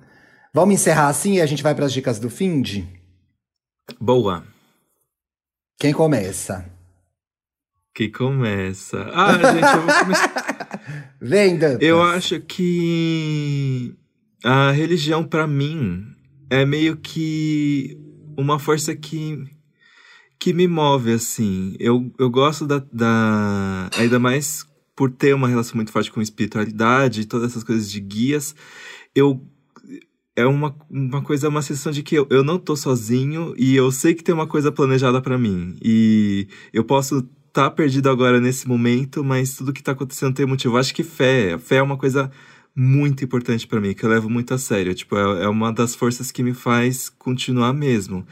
vamos encerrar assim e a gente vai para as dicas do fim de? Boa. Quem começa? Quem começa? Ah, gente, eu vou começar. Vem, Dantas. Eu acho que a religião para mim é meio que uma força que que me move assim. Eu, eu gosto da, da ainda mais por ter uma relação muito forte com espiritualidade, todas essas coisas de guias, eu é uma, uma coisa, uma sensação de que eu, eu não tô sozinho e eu sei que tem uma coisa planejada para mim. E eu posso estar tá perdido agora nesse momento, mas tudo que tá acontecendo tem motivo. Acho que fé, fé é uma coisa muito importante para mim, que eu levo muito a sério. Tipo, é, é uma das forças que me faz continuar mesmo.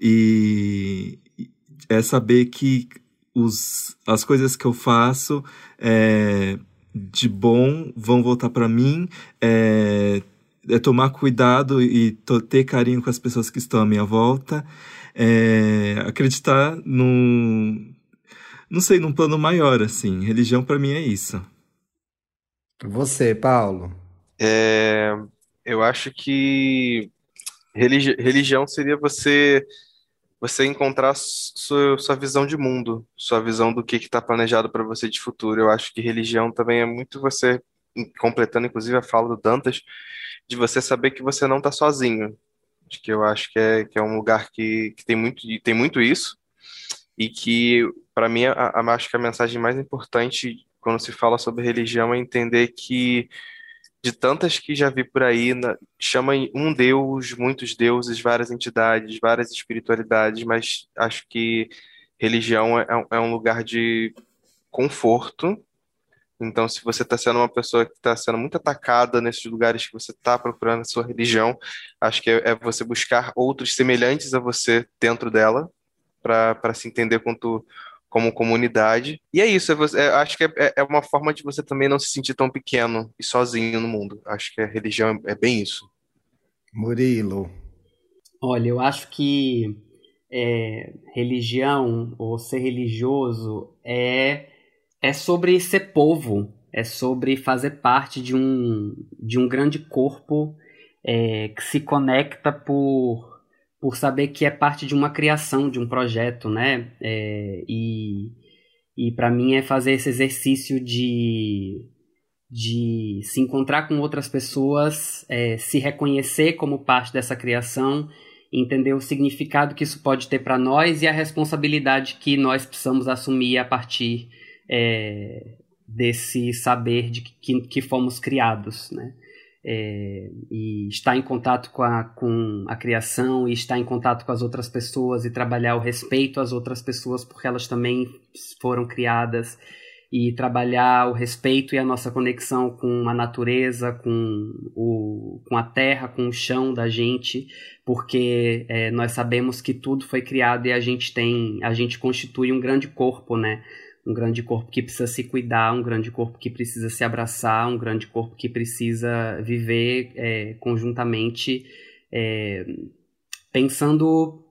E é saber que os, as coisas que eu faço é, de bom vão voltar para mim. É, é, tomar cuidado e ter carinho com as pessoas que estão à minha volta. É, acreditar num. Não sei, num plano maior, assim. Religião para mim é isso. Você, Paulo? É, eu acho que religi religião seria você você encontrar sua, sua visão de mundo, sua visão do que está planejado para você de futuro. Eu acho que religião também é muito você, completando inclusive a fala do Dantas, de você saber que você não está sozinho. Que eu acho que é, que é um lugar que, que tem, muito, tem muito isso, e que, para mim, a, a, acho que a mensagem mais importante quando se fala sobre religião é entender que de tantas que já vi por aí, na, chama um Deus, muitos deuses, várias entidades, várias espiritualidades, mas acho que religião é, é um lugar de conforto. Então, se você está sendo uma pessoa que está sendo muito atacada nesses lugares que você está procurando a sua religião, acho que é, é você buscar outros semelhantes a você dentro dela, para se entender quanto como comunidade. E é isso, é você, é, acho que é, é, é, uma forma de você também não se sentir tão pequeno e sozinho no mundo. Acho que a religião é bem isso. Murilo. Olha, eu acho que é, religião ou ser religioso é, é sobre ser povo, é sobre fazer parte de um, de um grande corpo é, que se conecta por por saber que é parte de uma criação, de um projeto, né? É, e e para mim é fazer esse exercício de, de se encontrar com outras pessoas, é, se reconhecer como parte dessa criação, entender o significado que isso pode ter para nós e a responsabilidade que nós precisamos assumir a partir é, desse saber de que, que fomos criados, né? É, e estar em contato com a, com a criação e estar em contato com as outras pessoas e trabalhar o respeito às outras pessoas porque elas também foram criadas e trabalhar o respeito e a nossa conexão com a natureza, com, o, com a terra, com o chão da gente, porque é, nós sabemos que tudo foi criado e a gente tem, a gente constitui um grande corpo, né? Um grande corpo que precisa se cuidar, um grande corpo que precisa se abraçar, um grande corpo que precisa viver é, conjuntamente, é, pensando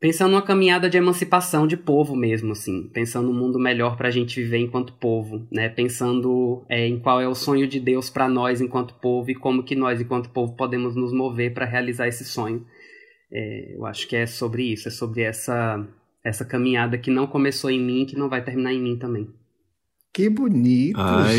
pensando numa caminhada de emancipação de povo mesmo, assim, pensando um mundo melhor para a gente viver enquanto povo, né? Pensando é, em qual é o sonho de Deus para nós enquanto povo e como que nós enquanto povo podemos nos mover para realizar esse sonho. É, eu acho que é sobre isso, é sobre essa essa caminhada que não começou em mim, que não vai terminar em mim também. Que bonito, Ai.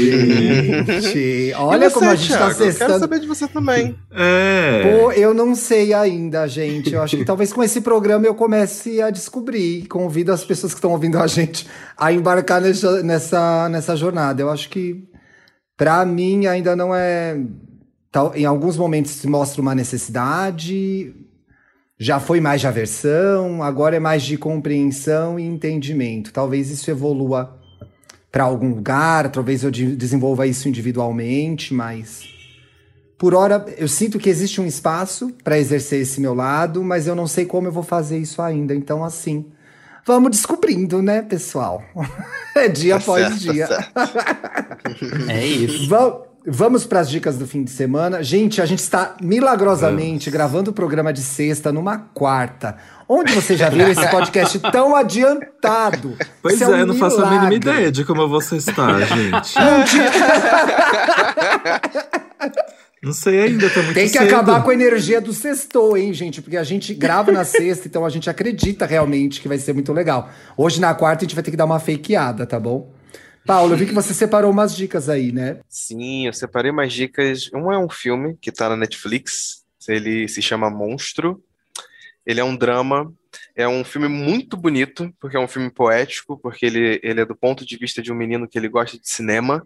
gente. Olha você, como a gente Thiago? tá acessando. Quero saber de você também. É. Pô, eu não sei ainda, gente. Eu acho que talvez com esse programa eu comece a descobrir. Convido as pessoas que estão ouvindo a gente a embarcar nessa, nessa, nessa jornada. Eu acho que, para mim, ainda não é. Em alguns momentos se mostra uma necessidade, já foi mais de aversão, agora é mais de compreensão e entendimento. Talvez isso evolua para algum lugar, talvez eu de desenvolva isso individualmente, mas por hora eu sinto que existe um espaço para exercer esse meu lado, mas eu não sei como eu vou fazer isso ainda. Então, assim, vamos descobrindo, né, pessoal? é dia tá após certo, tá dia. Tá é isso. Vamos. Vamos para as dicas do fim de semana. Gente, a gente está milagrosamente Vamos. gravando o programa de sexta numa quarta. Onde você já viu esse podcast tão adiantado? Pois é, é um não faço a mínima ideia de como você está, gente. Não sei ainda, tá muito Tem que cedo. acabar com a energia do sextou, hein, gente? Porque a gente grava na sexta, então a gente acredita realmente que vai ser muito legal. Hoje na quarta a gente vai ter que dar uma fakeada, tá bom? Paulo, eu vi que você separou umas dicas aí, né? Sim, eu separei umas dicas. Um é um filme que tá na Netflix, ele se chama Monstro. Ele é um drama, é um filme muito bonito, porque é um filme poético, porque ele, ele é do ponto de vista de um menino que ele gosta de cinema.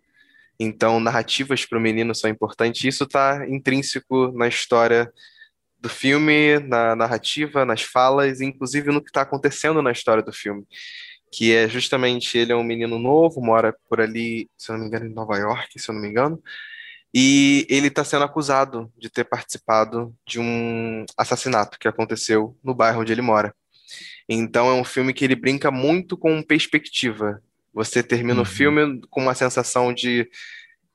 Então, narrativas para o menino são importantes. Isso está intrínseco na história do filme, na narrativa, nas falas, inclusive no que está acontecendo na história do filme que é justamente ele é um menino novo, mora por ali, se eu não me engano, em Nova York, se eu não me engano, e ele está sendo acusado de ter participado de um assassinato que aconteceu no bairro onde ele mora. Então é um filme que ele brinca muito com perspectiva. Você termina uhum. o filme com uma sensação de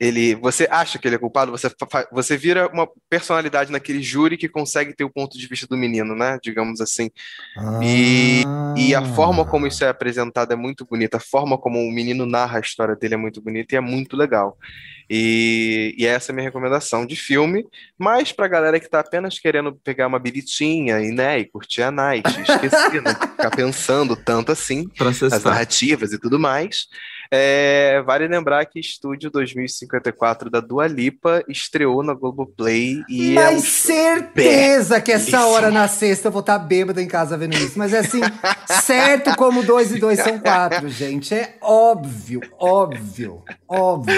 ele, você acha que ele é culpado, você, você vira uma personalidade naquele júri que consegue ter o ponto de vista do menino, né? Digamos assim. Ah. E, e a forma como isso é apresentado é muito bonita, a forma como o menino narra a história dele é muito bonita e é muito legal. E, e essa é a minha recomendação de filme, mas pra galera que tá apenas querendo pegar uma biritinha e, né, e curtir a night, esqueci, né? Ficar pensando tanto assim, as narrativas e tudo mais. É, vale lembrar que Estúdio 2054 da Dua Lipa estreou na Globoplay e Mas é um certeza que essa hora na sexta eu vou estar tá bêbada em casa vendo isso. Mas é assim, certo como dois e dois são quatro, gente. É óbvio, óbvio, óbvio.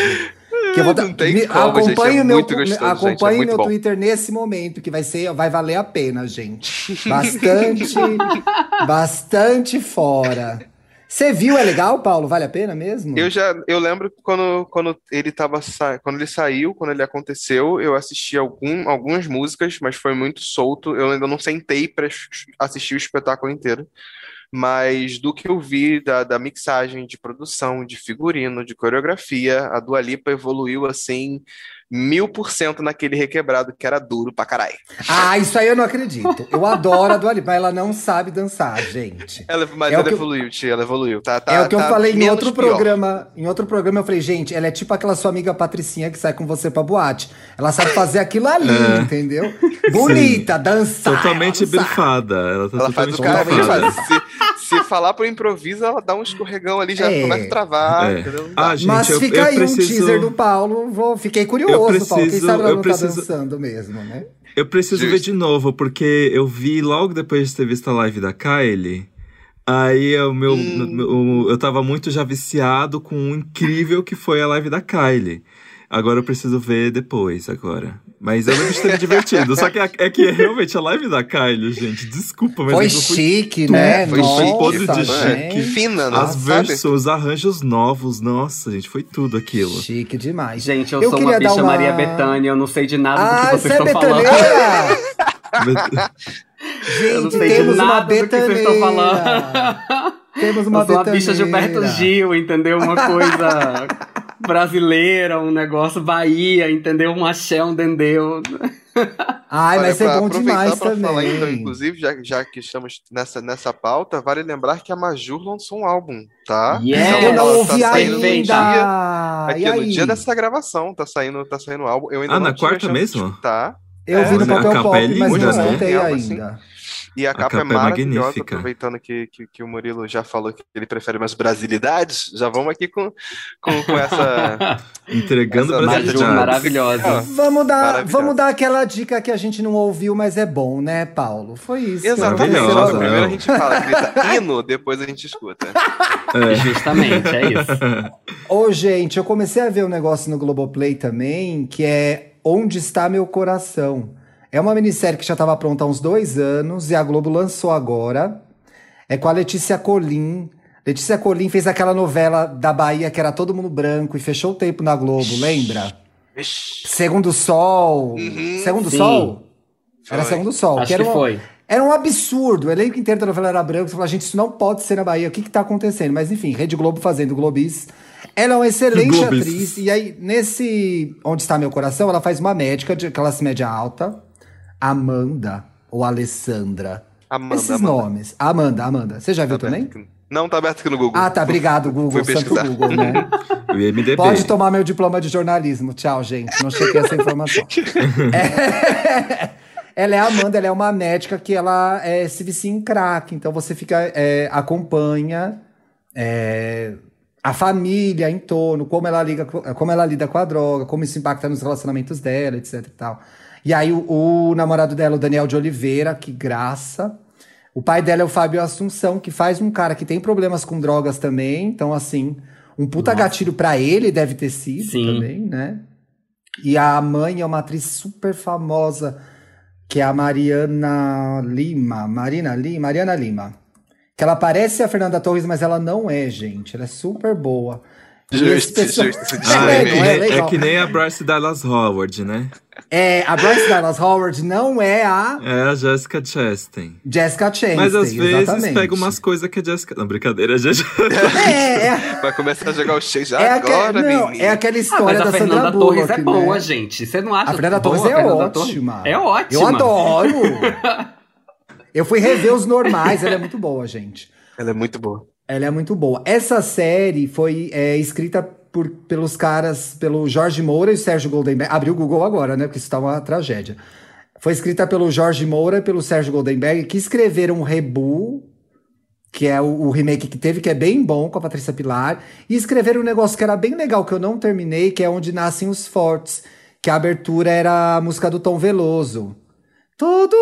Que eu vou não tem me, como, acompanhe gente, é meu, gostoso, acompanhe gente, é meu bom. Twitter nesse momento, que vai ser, vai valer a pena, gente. Bastante, bastante fora. Você viu, é legal, Paulo? Vale a pena mesmo? Eu já, eu lembro quando, quando ele tava, quando ele saiu, quando ele aconteceu, eu assisti algum, algumas músicas, mas foi muito solto. Eu ainda não sentei para assistir o espetáculo inteiro. Mas do que eu vi da, da mixagem, de produção, de figurino, de coreografia, a Dua Lipa evoluiu assim mil por cento naquele requebrado que era duro pra caralho. Ah, isso aí eu não acredito. Eu adoro a Dua Lipa, mas ela não sabe dançar, gente. Ela, mas é ela evoluiu, eu... tia, ela evoluiu. Tá, tá, é o que tá eu falei em outro pior. programa. Em outro programa eu falei, gente, ela é tipo aquela sua amiga Patricinha que sai com você pra boate. Ela sabe fazer aquilo ali, é. entendeu? Bonita, dançar. Totalmente bifada. Ela tá ela totalmente faz o se, se falar pro improviso, ela dá um escorregão ali, já é. começa a travar, é. entendeu? Ah, gente, mas fica eu, eu aí preciso... um teaser do Paulo. Vou, fiquei curioso eu preciso, Paulo. Quem sabe ela não tá preciso... tá dançando mesmo, né? Eu preciso Justo. ver de novo, porque eu vi logo depois de ter visto a live da Kylie. Aí o meu, hum. meu, eu tava muito já viciado com o incrível que foi a live da Kylie. Agora eu preciso ver depois, agora. Mas eu lembro de ter me divertido. Só que é, é que realmente a live da Kylie, gente, desculpa, mas Foi chique, né? foi Nossa, chique, de chique. Fina, né? As versões, os arranjos novos, nossa, gente, foi tudo aquilo. Chique demais. Gente, eu, Eu sou uma bicha uma- Maria Bethânia, eu não sei de nada Ah, do que você vocês é estão falando. Eu não Gente, sei de temos uma nada do que vocês estão falando. betaneira! Temos uma eu sou uma bicha Gilberto Gil, entendeu? Uma coisa brasileira, um negócio Bahia, entendeu? Um axé, um dendeu. Ai, Olha, ser pra bom demais também. falar, então, inclusive, já, já que estamos nessa, nessa pauta, vale lembrar que a Majur lançou um álbum, tá? Yeah. Eu não ouvi tá saindo ainda. dia, E aqui, no aí? dia dessa gravação, tá saindo, tá saindo o álbum. Eu ainda Ah, não na quarta mesmo? escutar. Eu É, vi no mas papel capa pop, é mas não né? escutei Ela, assim, ainda. E a, capa, capa é é maravilhosa, magnífica. aproveitando que, que, que o Murilo já falou que ele prefere umas brasilidades, já vamos aqui com, com, com essa. Entregando Essa brasilidades. maravilhosa. Vamos dar, Maravilhosa. vamos dar aquela dica que a gente não ouviu, mas é bom, né, Paulo? Foi isso. Exatamente. Primeiro a gente fala, grita hino, depois a gente escuta. É. Justamente, é isso. Ô, gente, eu comecei a ver um negócio no Globoplay também, que é Onde Está Meu Coração. É uma minissérie que já estava pronta há uns dois anos e a Globo lançou agora. É com a Letícia Colim. Letícia Colim fez aquela novela da Bahia que era todo mundo branco e fechou o tempo na Globo, lembra? Ixi, Segundo Sol. Uhum. Segundo Sim. Sol? Era Foi. Segundo Sol. Acho que era que uma- foi. Era um absurdo. O elenco inteiro da novela era branco. Você fala, gente, isso não pode ser na Bahia. O que que tá acontecendo? Mas enfim, Rede Globo fazendo Globis. Ela é uma excelente Globis. atriz. E aí, nesse Onde Está Meu Coração, ela faz uma médica de classe média alta. Amanda ou Alessandra. Amanda, Esses Amanda. nomes. Amanda, Amanda. Você já viu Tá também? aberto aqui- Não, tá aberto aqui no Google. Ah, tá. Obrigado, Google. Fui Santo pesquisar. Google, né? O IMDB. Pode tomar meu diploma de jornalismo. Tchau, gente. Não chequei essa informação. É- Ela é a Amanda, ela é uma médica que ela é, se vicia em crack. Então você fica, é, acompanha é, a família em torno, como ela, liga, co- como ela lida com a droga, como isso impacta nos relacionamentos dela, etc e tal. E aí o, o namorado dela, o Daniel de Oliveira, que graça. O pai dela é o Fábio Assunção, que faz um cara que tem problemas com drogas também. Então, assim, um puta gatilho pra ele deve ter sido Sim. também, né? E a mãe é uma atriz super famosa, que é a Mariana Lima. Marina Lima? Mariana Lima. Que ela parece a Fernanda Torres, mas ela não é, gente. Ela é super boa. Justo, justo. Ah, é. É nem, é que nem a Bryce Dallas Howard, né? É, a Bryce Dallas Howard não é a É a Jessica Chastain. Jessica Chastain, Mas às vezes exatamente. pega umas coisas que a Jessica. Não, brincadeira, gente. É, é, Vai começar a jogar o cheio já é, agora, aque- não, é aquela Ah, história mas a da Fernanda Sandra Torres Bullock, é boa, né? gente. Você não acha A Fernanda boa Torres é a Fernanda ótima. Torres? É ótima. Eu adoro. Eu fui rever os normais, ela é muito boa, gente. Ela é muito boa. Ela é muito boa. Essa série foi é, escrita por, pelos caras, pelo Jorge Moura e Sérgio Goldenberg. Abriu o Google agora, né? Porque isso tá uma tragédia. Foi escrita pelo Jorge Moura e pelo Sérgio Goldenberg, que escreveram o Rebu, que é o, o remake que teve, que é bem bom, com a Patrícia Pilar. E escreveram um negócio que era bem legal, que eu não terminei, que é Onde Nascem os Fortes. Que a abertura era a música do Tom Veloso. Todo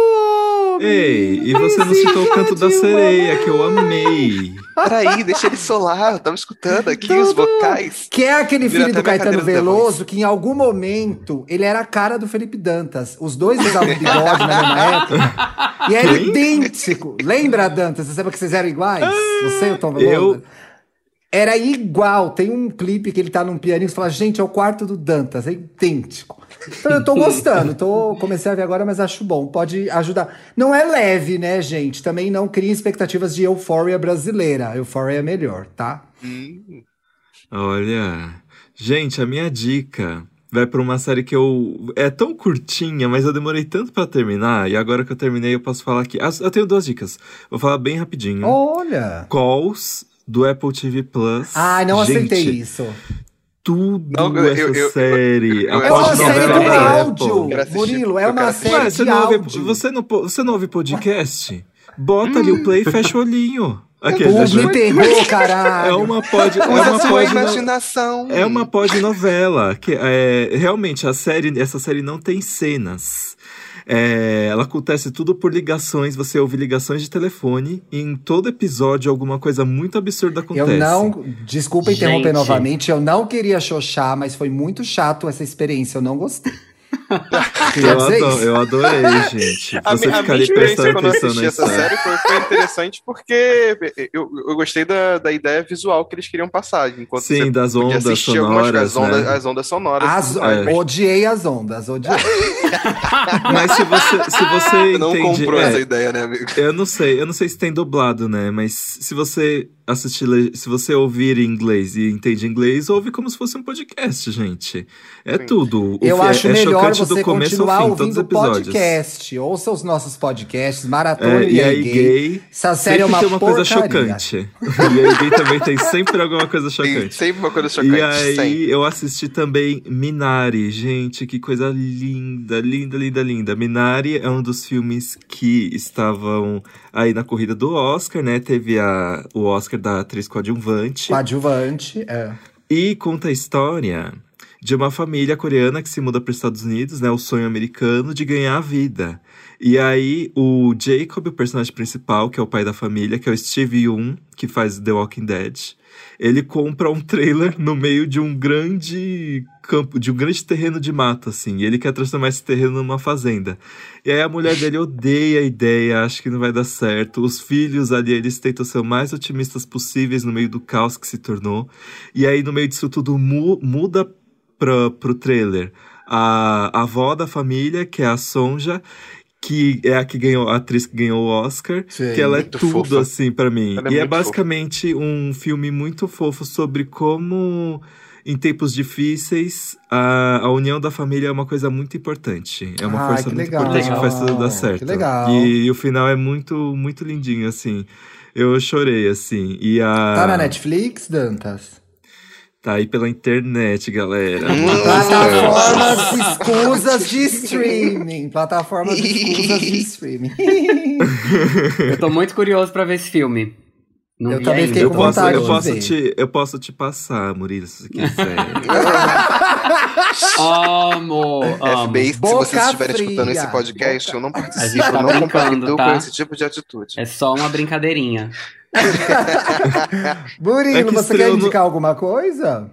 homem Ei, e você não citou o canto da sereia, que eu amei. Peraí, deixa ele solar. Eu tava escutando aqui os Tudo. vocais. Que é aquele filho do Caetano Veloso que em algum momento ele era a cara do Felipe Dantas. Os dois usavam bigode na mesma época. E era Quem? idêntico. Lembra, Dantas? Você sabe que vocês eram iguais? Você e o Tom Veloso? eu- Era igual. Tem um clipe que ele tá num pianinho e você fala, gente, é o quarto do Dantas. É idêntico. Então eu tô gostando. Tô, comecei a ver agora, mas acho bom. Pode ajudar. Não é leve, né, gente? Também não cria expectativas de Euphoria brasileira. Euphoria é melhor, tá? Olha. Gente, a minha dica vai pra uma série que eu. É tão curtinha, mas eu demorei tanto pra terminar. E agora que eu terminei, eu posso falar aqui. Ah, Eu tenho duas dicas. Vou falar bem rapidinho. Olha! Calls do Apple TV Plus. Ai, não Gente, aceitei isso. Tudo Não, eu- essa eu- eu- série. eu- É uma série com da áudio. Murilo. É uma série Ué, você de não, ouve, áudio. você, não, você não ouve podcast? Bota ali o play e fecha o olhinho. Pô, me pegou, é uma pod, é uma pod, imaginação. é uma pod novela que é, realmente a série essa série não tem cenas. É, ela acontece tudo por ligações, você ouve ligações de telefone e em todo episódio alguma coisa muito absurda acontece. Eu não. Desculpa interromper Gente. novamente, eu não queria xoxar, mas foi muito chato essa experiência, eu não gostei. Eu, adoro, eu adorei, gente. A, Você a minha ficaria experiência quando eu assisti essa série foi, foi interessante porque eu, eu gostei da, da ideia visual que eles queriam passar. Enquanto Sim, você das ondas sonoras, as ondas, né? as ondas sonoras. As- É. Odiei as ondas, odiei. Mas se você, se você não entende, comprou é, essa ideia, né, amigo? Eu não sei, eu não sei se tem dublado, né? Mas se você assistir, se você ouvir em inglês e entende inglês, ouve como se fosse um podcast, gente. É Sim. tudo. O Eu acho é melhor chocante você do começo continuar ao fim, todos os ouvindo episódios. podcast. Ouça os nossos podcasts, Maratona É, e, e aí aí, gay. gay, Essa série é uma tem uma coisa chocante. e aí, gay também tem sempre alguma coisa Tem chocante. sempre uma coisa chocante. E aí, sempre. eu assisti também Minari. Gente, que coisa linda, linda, linda, linda. Minari é um dos filmes que estavam aí na corrida do Oscar, né? Teve a, o Oscar da atriz coadjuvante. Coadjuvante, é. E conta a história de uma família coreana que se muda para os Estados Unidos, né? O sonho americano de ganhar a vida. E aí, o Jacob, o personagem principal, que é o pai da família, que é o Steve Yoon, que faz The Walking Dead, ele compra um trailer no meio de um grande campo, de um grande terreno de mato, assim. E ele quer transformar esse terreno numa fazenda. E aí a mulher dele odeia a ideia, acha que não vai dar certo. Os filhos ali, eles tentam ser o mais otimistas possíveis no meio do caos que se tornou. E aí, no meio disso tudo, mu- muda pra, pro trailer a, a avó da família, que é a Sonja, que é a que ganhou, a atriz que ganhou o Oscar, Sim, que ela é tudo fofa. assim pra mim. Ela é e é muito basicamente um filme muito fofo sobre como em tempos difíceis a, a união da família é uma coisa muito importante. É uma Ai, força que muito legal. importante que faz tudo dar Que certo. legal. E, o final é muito muito lindinho assim. Eu chorei assim. E a Tá na Netflix, Dantas? Tá aí pela internet, galera. Hum. Plataformas escusas de streaming. Plataformas escusas de streaming. Eu tô muito curioso pra ver esse filme. Não Eu também ainda. fiquei Eu com posso, vontade eu, de posso ver. te, eu posso te passar, Murilo, se você quiser. Amo, amo. FBI, se Boca vocês estiverem fria. escutando esse podcast, Boca- eu não participo, tá eu não brincando, compactuo tá? com esse tipo de atitude. É só uma brincadeirinha. Murilo, É que você quer indicar alguma coisa?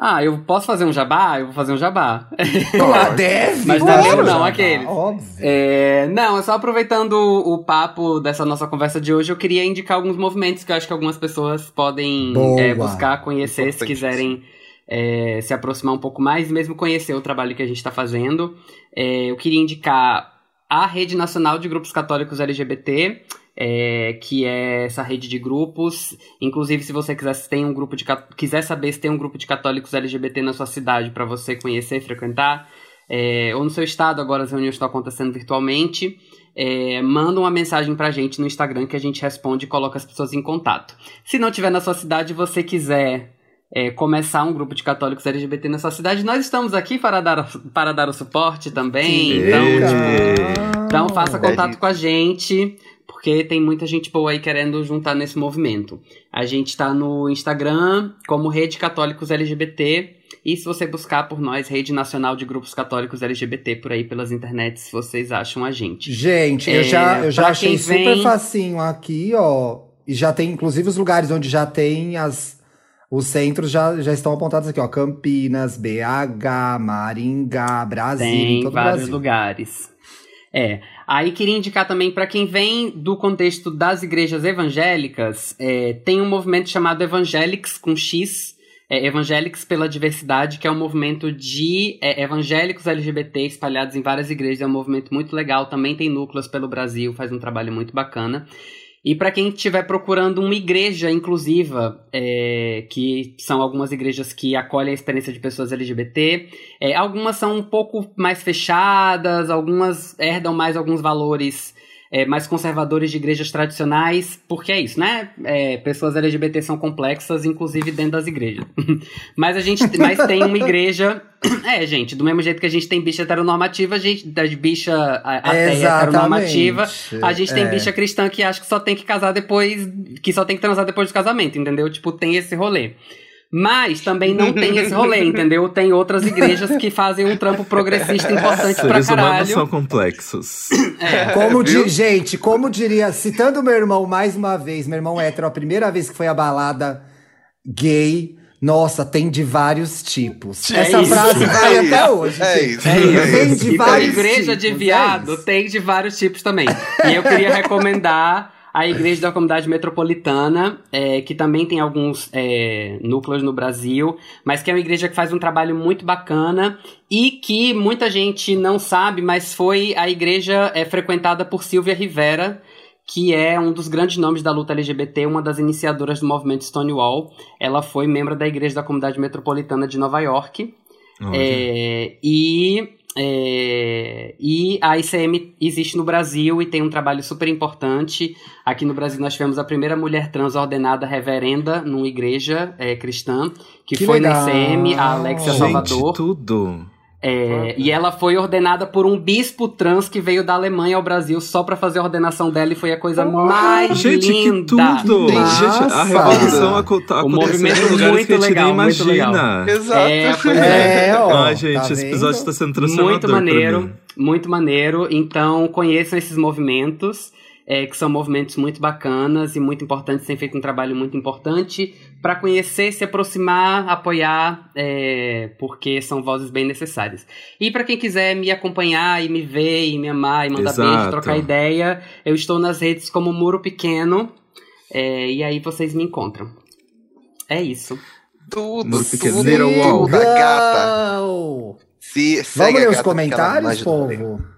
Ah, eu posso fazer um jabá? Eu vou fazer um jabá. Ah, deve. Mas claro, não é meu, não, aqueles. Óbvio. É, não, é só aproveitando o, papo dessa nossa conversa de hoje, eu queria indicar alguns movimentos que eu acho que algumas pessoas podem é, buscar conhecer se Importante. quiserem é, se aproximar um pouco mais, mesmo conhecer o trabalho que a gente está fazendo. É, eu queria indicar a Rede Nacional de Grupos Católicos LGBT, é, que é essa rede de grupos. Inclusive, se você quiser, se tem um grupo de, quiser saber se tem um grupo de católicos LGBT na sua cidade para você conhecer e frequentar, é, ou no seu estado, agora as reuniões estão acontecendo virtualmente, é, manda uma mensagem pra gente no Instagram que a gente responde e coloca as pessoas em contato. Se não tiver na sua cidade e você quiser é, começar um grupo de católicos LGBT na sua cidade, nós estamos aqui para dar, para dar o suporte também. Então, tipo, então faça contato com a gente, porque tem muita gente boa aí querendo juntar nesse movimento. A gente tá no Instagram como Rede Católicos LGBT. E se você buscar por nós, Rede Nacional de Grupos Católicos LGBT, por aí pelas internets, vocês acham a gente. Gente, eu É, já, eu já achei super vem- facinho aqui, ó. E já tem, inclusive, os lugares onde já tem as. Os centros já, já estão apontados aqui, ó. Campinas, BH, Maringá, Brasília, em Tem vários Brasil. lugares. É. Aí queria indicar também para quem vem do contexto das igrejas evangélicas, é, tem um movimento chamado Evangelics com X, é, Evangelics pela Diversidade, que é um movimento de é, evangélicos LGBT espalhados em várias igrejas. É um movimento muito legal, também tem núcleos pelo Brasil, faz um trabalho muito bacana. E para quem estiver procurando uma igreja inclusiva, é, que são algumas igrejas que acolhem a experiência de pessoas LGBT, é, algumas são um pouco mais fechadas, algumas herdam mais alguns valores é, mais conservadores de igrejas tradicionais, porque é isso, né? É, pessoas LGBT são complexas, inclusive dentro das igrejas. mas a gente mas tem uma igreja. É, gente, do mesmo jeito que a gente tem bicha heteronormativa, a gente, das bicha ateia heteronormativa, a gente tem É. bicha cristã que acha que só tem que casar depois, que só tem que transar depois do casamento, entendeu? Tipo, tem esse rolê. Mas também não tem esse rolê, entendeu? Tem outras igrejas que fazem um trampo progressista importante pra Seres humanos caralho. são complexos. É. Como di- gente, como diria, citando meu irmão mais uma vez, meu irmão hétero, a primeira vez que foi a balada gay, nossa, tem de vários tipos. É Essa isso. frase vai É até isso. hoje. É isso. É isso. Tem de E vários igreja de tipos, é viado isso. tem de vários tipos também. E eu queria recomendar a Igreja da Comunidade Metropolitana, é, que também tem alguns é, núcleos no Brasil, mas que é uma igreja que faz um trabalho muito bacana e que muita gente não sabe, mas foi a igreja é, frequentada por Silvia Rivera, que é um dos grandes nomes da luta LGBT, uma das iniciadoras do movimento Stonewall. Ela foi membro da Igreja da Comunidade Metropolitana de Nova York. É, e, é, e a ICM existe no Brasil e tem um trabalho super importante. Aqui no Brasil nós tivemos a primeira mulher trans ordenada reverenda numa igreja é, cristã, que, Que foi legal. na ICM, a Alexia Gente, Salvador. tudo. É, e ela foi ordenada por um bispo trans que veio da Alemanha ao Brasil só pra fazer a ordenação dela e foi a coisa mais Gente, linda. que tudo! Gente, a revolução aco- tá O movimento em lugares muito que a gente legal, nem imagina. Exato. É, pois é. É, ó. Ai, gente, tá esse vendo? episódio tá sendo transformador Muito pra maneiro, mim. muito maneiro. Então conheçam esses movimentos, é, que são movimentos muito bacanas e muito importantes, têm feito um trabalho muito importante para conhecer, se aproximar, apoiar, é, porque são vozes bem necessárias. E para quem quiser me acompanhar e me ver e me amar e mandar Exato. beijo, trocar ideia, eu estou nas redes como Muro Pequeno. é, e aí vocês me encontram. É isso. Tudo, Muro tudo, pequeno, wall. tudo, a gata. Se, segue Vamos a ler os mais ajuda. povo?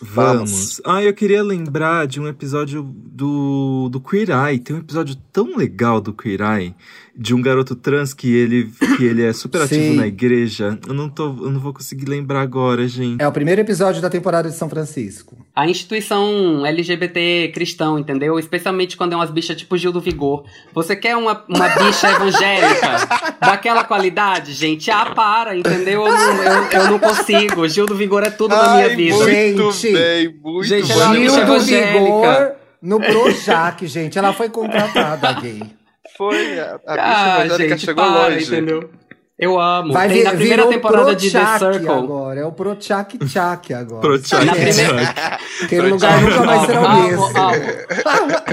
Vamos. Ah, eu queria lembrar de um episódio do, do Queer Eye. Tem um episódio tão legal do Queer Eye, de um garoto trans que ele, que ele é super ativo Sim. na igreja. Eu não, tô, eu não vou conseguir lembrar agora, gente. É o primeiro episódio da temporada de São Francisco. A instituição LGBT cristão, entendeu? Especialmente quando é umas bichas tipo Gil do Vigor. Você quer uma, uma bicha evangélica daquela qualidade, gente? Ah, para, entendeu? Eu não, eu, eu não consigo. Gil do Vigor é tudo na minha Ai, vida. Muito Gente. bem, muito Gente, bem. ela é Gil do. Vigor no Projac, gente. Ela foi contratada, gay. Foi, a, a bicha Ah, evangélica gente, chegou para, longe. entendeu? Eu amo. Vai Tem vir, na primeira temporada de The Circle. agora. É o Prochac Chac agora. Prochac Na É, primeira- Aquele lugar nunca mais será o mesmo.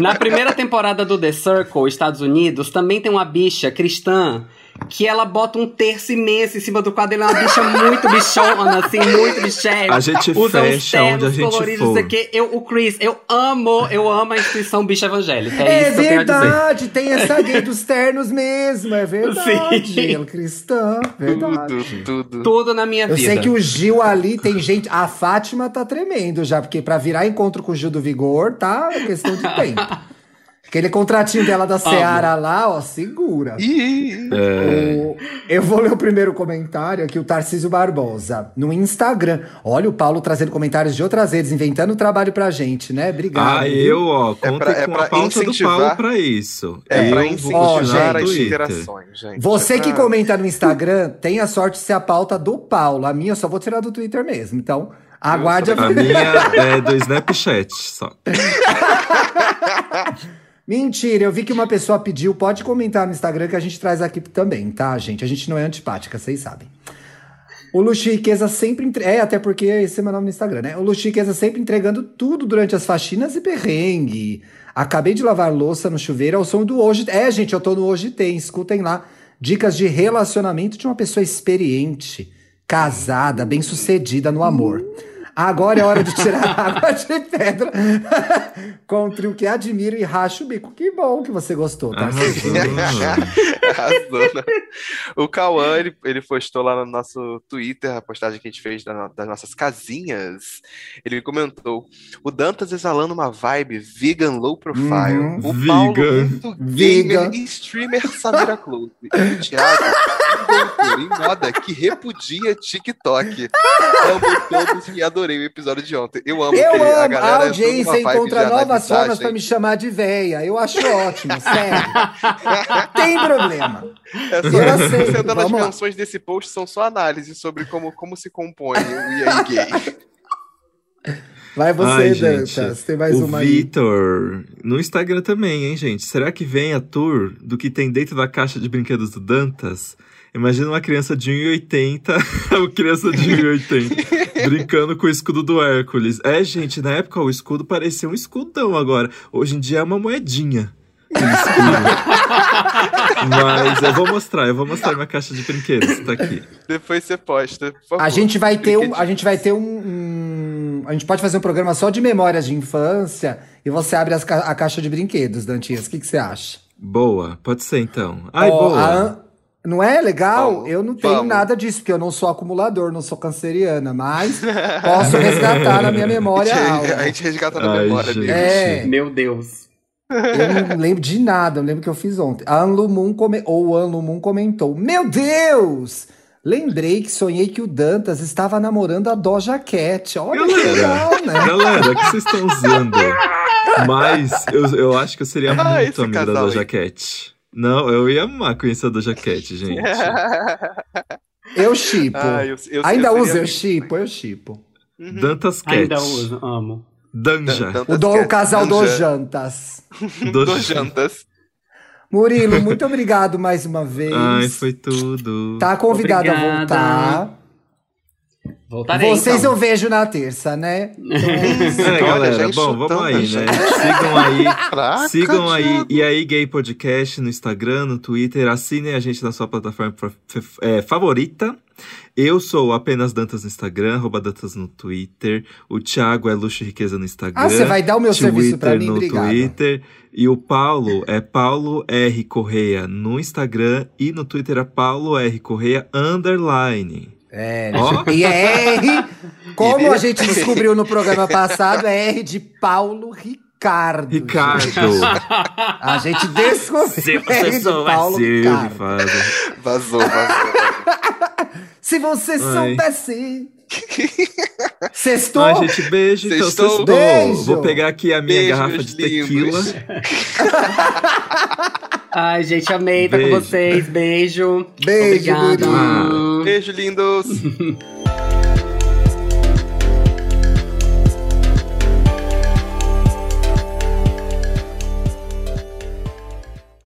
Na primeira temporada do The Circle, Estados Unidos, também tem uma bicha cristã que ela bota um terço imenso em cima do quadro. Ela é uma bicha muito bichona, assim, muito bichete. A gente Usa fecha onde a ternos gente coloridos, for. quê. Eu, o Chris, eu amo, eu amo a instituição bicha evangélica. É, É isso que eu tenho a dizer. verdade, tem essa gay dos ternos mesmo, é verdade. Sim. Ela cristã, verdade. Tudo, tudo. Tudo na minha Eu vida. sei que o Gil ali tem gente. A Fátima tá tremendo já, porque pra virar encontro com o Gil do Vigor tá questão de tempo. Aquele contratinho dela da Seara lá, ó, segura. Ih, É, O- Eu vou ler o primeiro comentário aqui, o Tarcísio Barbosa, no Instagram. Olha o Paulo trazendo comentários de outras redes, inventando trabalho pra gente, né? Obrigado. ah, viu? eu, ó, É contem pra- é com pra a pauta do incentivar- Paulo pra isso. é eu pra vou incentivar continuar no as interações, gente. Você É que pra- comenta no Instagram, tem a sorte de ser a pauta do Paulo. A minha eu só vou tirar do Twitter mesmo. Então, aguarde a A minha é do Snapchat só. Mentira, eu vi que uma pessoa pediu, pode comentar no Instagram que a gente traz aqui também, tá, gente? A gente não é antipática, vocês sabem. O Luxo Riqueza sempre. Entre... É, até porque esse é meu nome no Instagram, né? O Luxo Riqueza sempre entregando tudo durante as faxinas e perrengue. Acabei de lavar louça no chuveiro ao som do Hoje. É, gente, eu tô no Hoje Tem, escutem lá. Dicas de relacionamento de uma pessoa experiente, casada, bem-sucedida no amor. Agora é hora de tirar a água de pedra com o trio que admiro e racho o bico. Que bom que você gostou, tá? Né? O Cauã, ele, ele postou lá no nosso Twitter a postagem que a gente fez da das nossas casinhas. Ele comentou: o Dantas exalando uma vibe vegan low profile. Uhum. O Paulo, Vegan. Vegan. gamer e streamer Samira Close. E o Thiago, doutor em moda que repudia TikTok. Amo todos e adorei o episódio de ontem. Eu amo Eu a amo, a galera entrou audiência numa vibe encontra novas formas pra gente. me chamar de véia. Eu acho ótimo, sério. Tem problema. É Eu só, aceito, sendo as vamos lá. menções desse post são só análises sobre como, como se compõe o aí gay. Vai você, Ai, Dantas. gente, Tem mais o uma aí. Vitor, no Instagram também, hein, gente? Será que vem a tour do que tem dentro da caixa de brinquedos do Dantas? Imagina uma criança de 1,80, uma criança de 1,80, brincando com o escudo do Hércules. É, gente, na época o escudo parecia um escudão agora. Hoje em dia é uma moedinha. Mas eu vou mostrar, eu vou mostrar minha caixa de brinquedos, tá aqui. Depois você posta, por favor. A gente vai ter um, a gente vai ter um, um- a gente pode fazer um programa só de memórias de infância e você abre as a caixa de brinquedos, Dantinhas. O que, que você acha? Boa, pode ser então. Ai, Ó, boa. A An- Não é legal? Vamos, eu não tenho vamos. nada disso, porque eu não sou acumulador, não sou canceriana, mas posso resgatar na minha A memória gente, algo. a gente resgata na Ai, memória gente. dele. É. Meu Deus. Eu não lembro de nada, eu lembro que eu fiz ontem. A Anlu Moon come... ou o Anlu Moon comentou: Meu Deus! Lembrei que sonhei que o Dantas estava namorando a Doja Cat. Olha que Galera, legal, né? Galera, o que vocês estão usando? Mas eu, eu acho que eu seria Ah, muito amigo da Doja aí. Cat. Não, eu ia amar conhecer a Doja Cat, gente. Eu chipo. Ah, eu- eu- Ainda eu uso, seria eu chipo, eu chipo. Uhum. Dantas Cat. Ainda uso, amo. Danja. Dan- O, do, o casal Danja. dos jantas. Dos jantas. Murilo, muito obrigado mais uma vez. Ai, foi tudo. Tá convidado a Obrigada. voltar. Voltarei, Vocês então. eu vejo na terça, né? Então é isso. É, Olha, galera, já bom, vamos aí, né? Sigam aí. Caraca, Sigam aí e aí Gay Podcast no Instagram, no Twitter, assinem a gente na sua plataforma é, favorita. Eu sou apenas Dantas no Instagram, arroba Dantas no Twitter. O Thiago é Luxo e Riqueza no Instagram. Ah, você vai dar o meu serviço pra Twitter mim? no Obrigado. Twitter. E o Paulo é Paulo R. Correia no Instagram e no Twitter é Paulo R. Correia underline. É. Ó. E é R, como a gente descobriu no programa passado, é R de Paulo Ricardo. Ricardo. gente. A gente descobriu. Seu R de Paulo Ricardo. Vazou, vazou. Se você Ai. soubesse. Sextou? Ai, gente, beijo. Então, Sextou. sextou. Beijo. Vou pegar aqui a minha Beijo, garrafa de tequila. Ai, gente, amei estar com Beijo. vocês. Beijo. Beijo, Obrigada. Beijo, lindos.